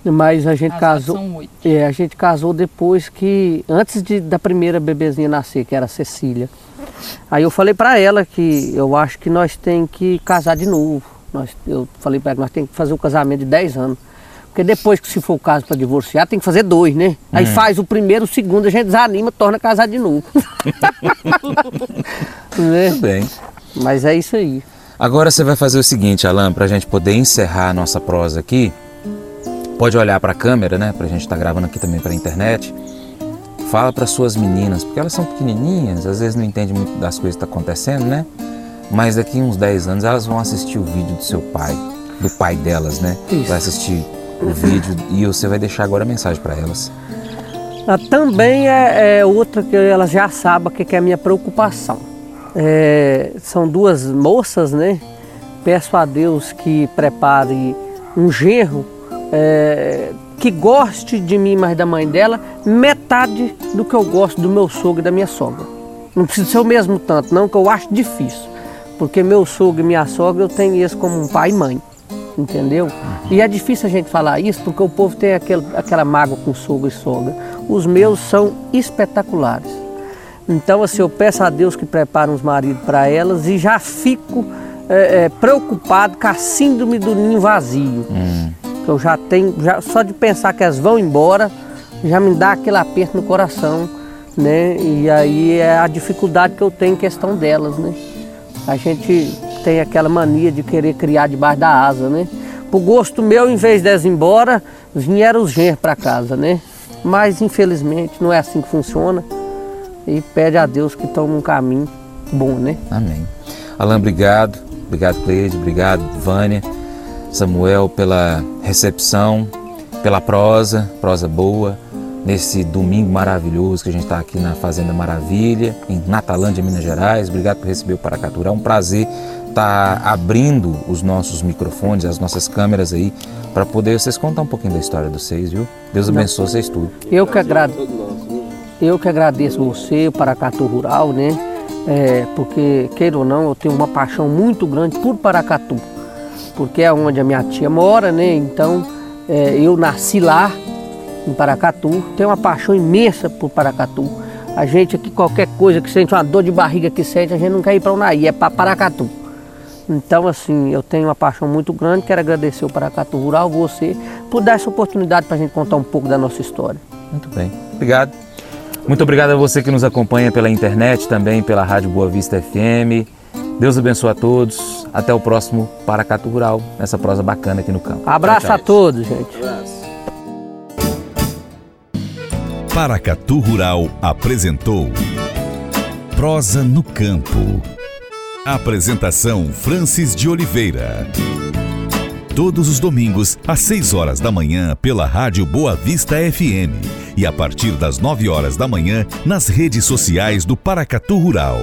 Mas a gente casou. são oito. É, a gente casou depois que. Antes de, da primeira bebezinha nascer, que era a Cecília. Aí eu falei pra ela que eu acho que nós tem que casar de novo. Nós, eu falei pra ela que nós tem que fazer um casamento de 10 anos. Porque depois que se for o caso para divorciar, tem que fazer dois, né? Aí faz o primeiro, o segundo, a gente desanima, torna a casar de novo. né? Tudo bem. Mas é isso aí. Agora você vai fazer o seguinte, Alan, para a gente poder encerrar a nossa prosa aqui. Pode olhar para a câmera, né? Para a gente estar gravando aqui também para a internet. fala para suas meninas, porque elas são pequenininhas, às vezes não entendem muito das coisas que estão tá acontecendo, né? Mas daqui uns 10 anos elas vão assistir o vídeo do seu pai, do pai delas, né? Isso. Vai assistir o vídeo e você vai deixar agora a mensagem para elas. Ah, também é, é outra que elas já sabem que que é a minha preocupação. É, são duas moças, né? Peço a Deus que prepare um genro é, que goste de mim mais da mãe dela, metade do que eu gosto do meu sogro e da minha sogra. Não precisa ser o mesmo tanto, não, que eu acho difícil. Porque meu sogro e minha sogra eu tenho eles como um pai e mãe. Entendeu? E é difícil a gente falar isso porque o povo tem aquele, aquela mágoa com sogro e sogra. Os meus são espetaculares. Então, assim, eu peço a Deus que prepare uns maridos para elas e já fico é, é, preocupado com a síndrome do ninho vazio. Que eu já tenho, já, só de pensar que elas vão embora, já me dá aquele aperto no coração, né? E aí é a dificuldade que eu tenho em questão delas, né? A gente tem aquela mania de querer criar debaixo da asa, né? Por gosto meu, em vez delas ir embora, vieram os genros para casa, né? Mas infelizmente não é assim que funciona. E pede a Deus que tome um caminho bom, né? Amém. Alan, obrigado. Obrigado, Cleide. Obrigado, Vânia. Samuel, pela recepção, pela prosa, prosa boa, nesse domingo maravilhoso que a gente está aqui na Fazenda Maravilha, em Natalândia, Minas Gerais. Obrigado por receber o Paracaturá. É um prazer estar abrindo os nossos microfones, as nossas câmeras aí, para poder vocês contar um pouquinho da história de vocês, viu? Deus abençoe vocês tudo. Eu que, agra... eu que agradeço você, o Paracatu Rural, né? É, porque, queira ou não, eu tenho uma paixão muito grande por Paracatu. Porque é onde a minha tia mora, né? Então, é, eu nasci lá, em Paracatu, tenho uma paixão imensa por Paracatu. A gente aqui, qualquer coisa que sente uma dor de barriga que sente, a gente não quer ir para Unaí, é para Paracatu. Então, assim, eu tenho uma paixão muito grande, quero agradecer o Paracatu Rural, você, por dar essa oportunidade para a gente contar um pouco da nossa história. Muito bem. Obrigado. Muito obrigado a você que nos acompanha pela internet, também pela Rádio Boa Vista FM. Deus abençoe a todos. Até o próximo Paracatu Rural, nessa prosa bacana aqui no campo. Abraço Tchau, a tchau. todos, gente. Paracatu Rural apresentou Prosa no Campo. Apresentação Francis de Oliveira. Todos os domingos, às 6 horas da manhã, pela Rádio Boa Vista FM. E a partir das 9 horas da manhã, nas redes sociais do Paracatu Rural.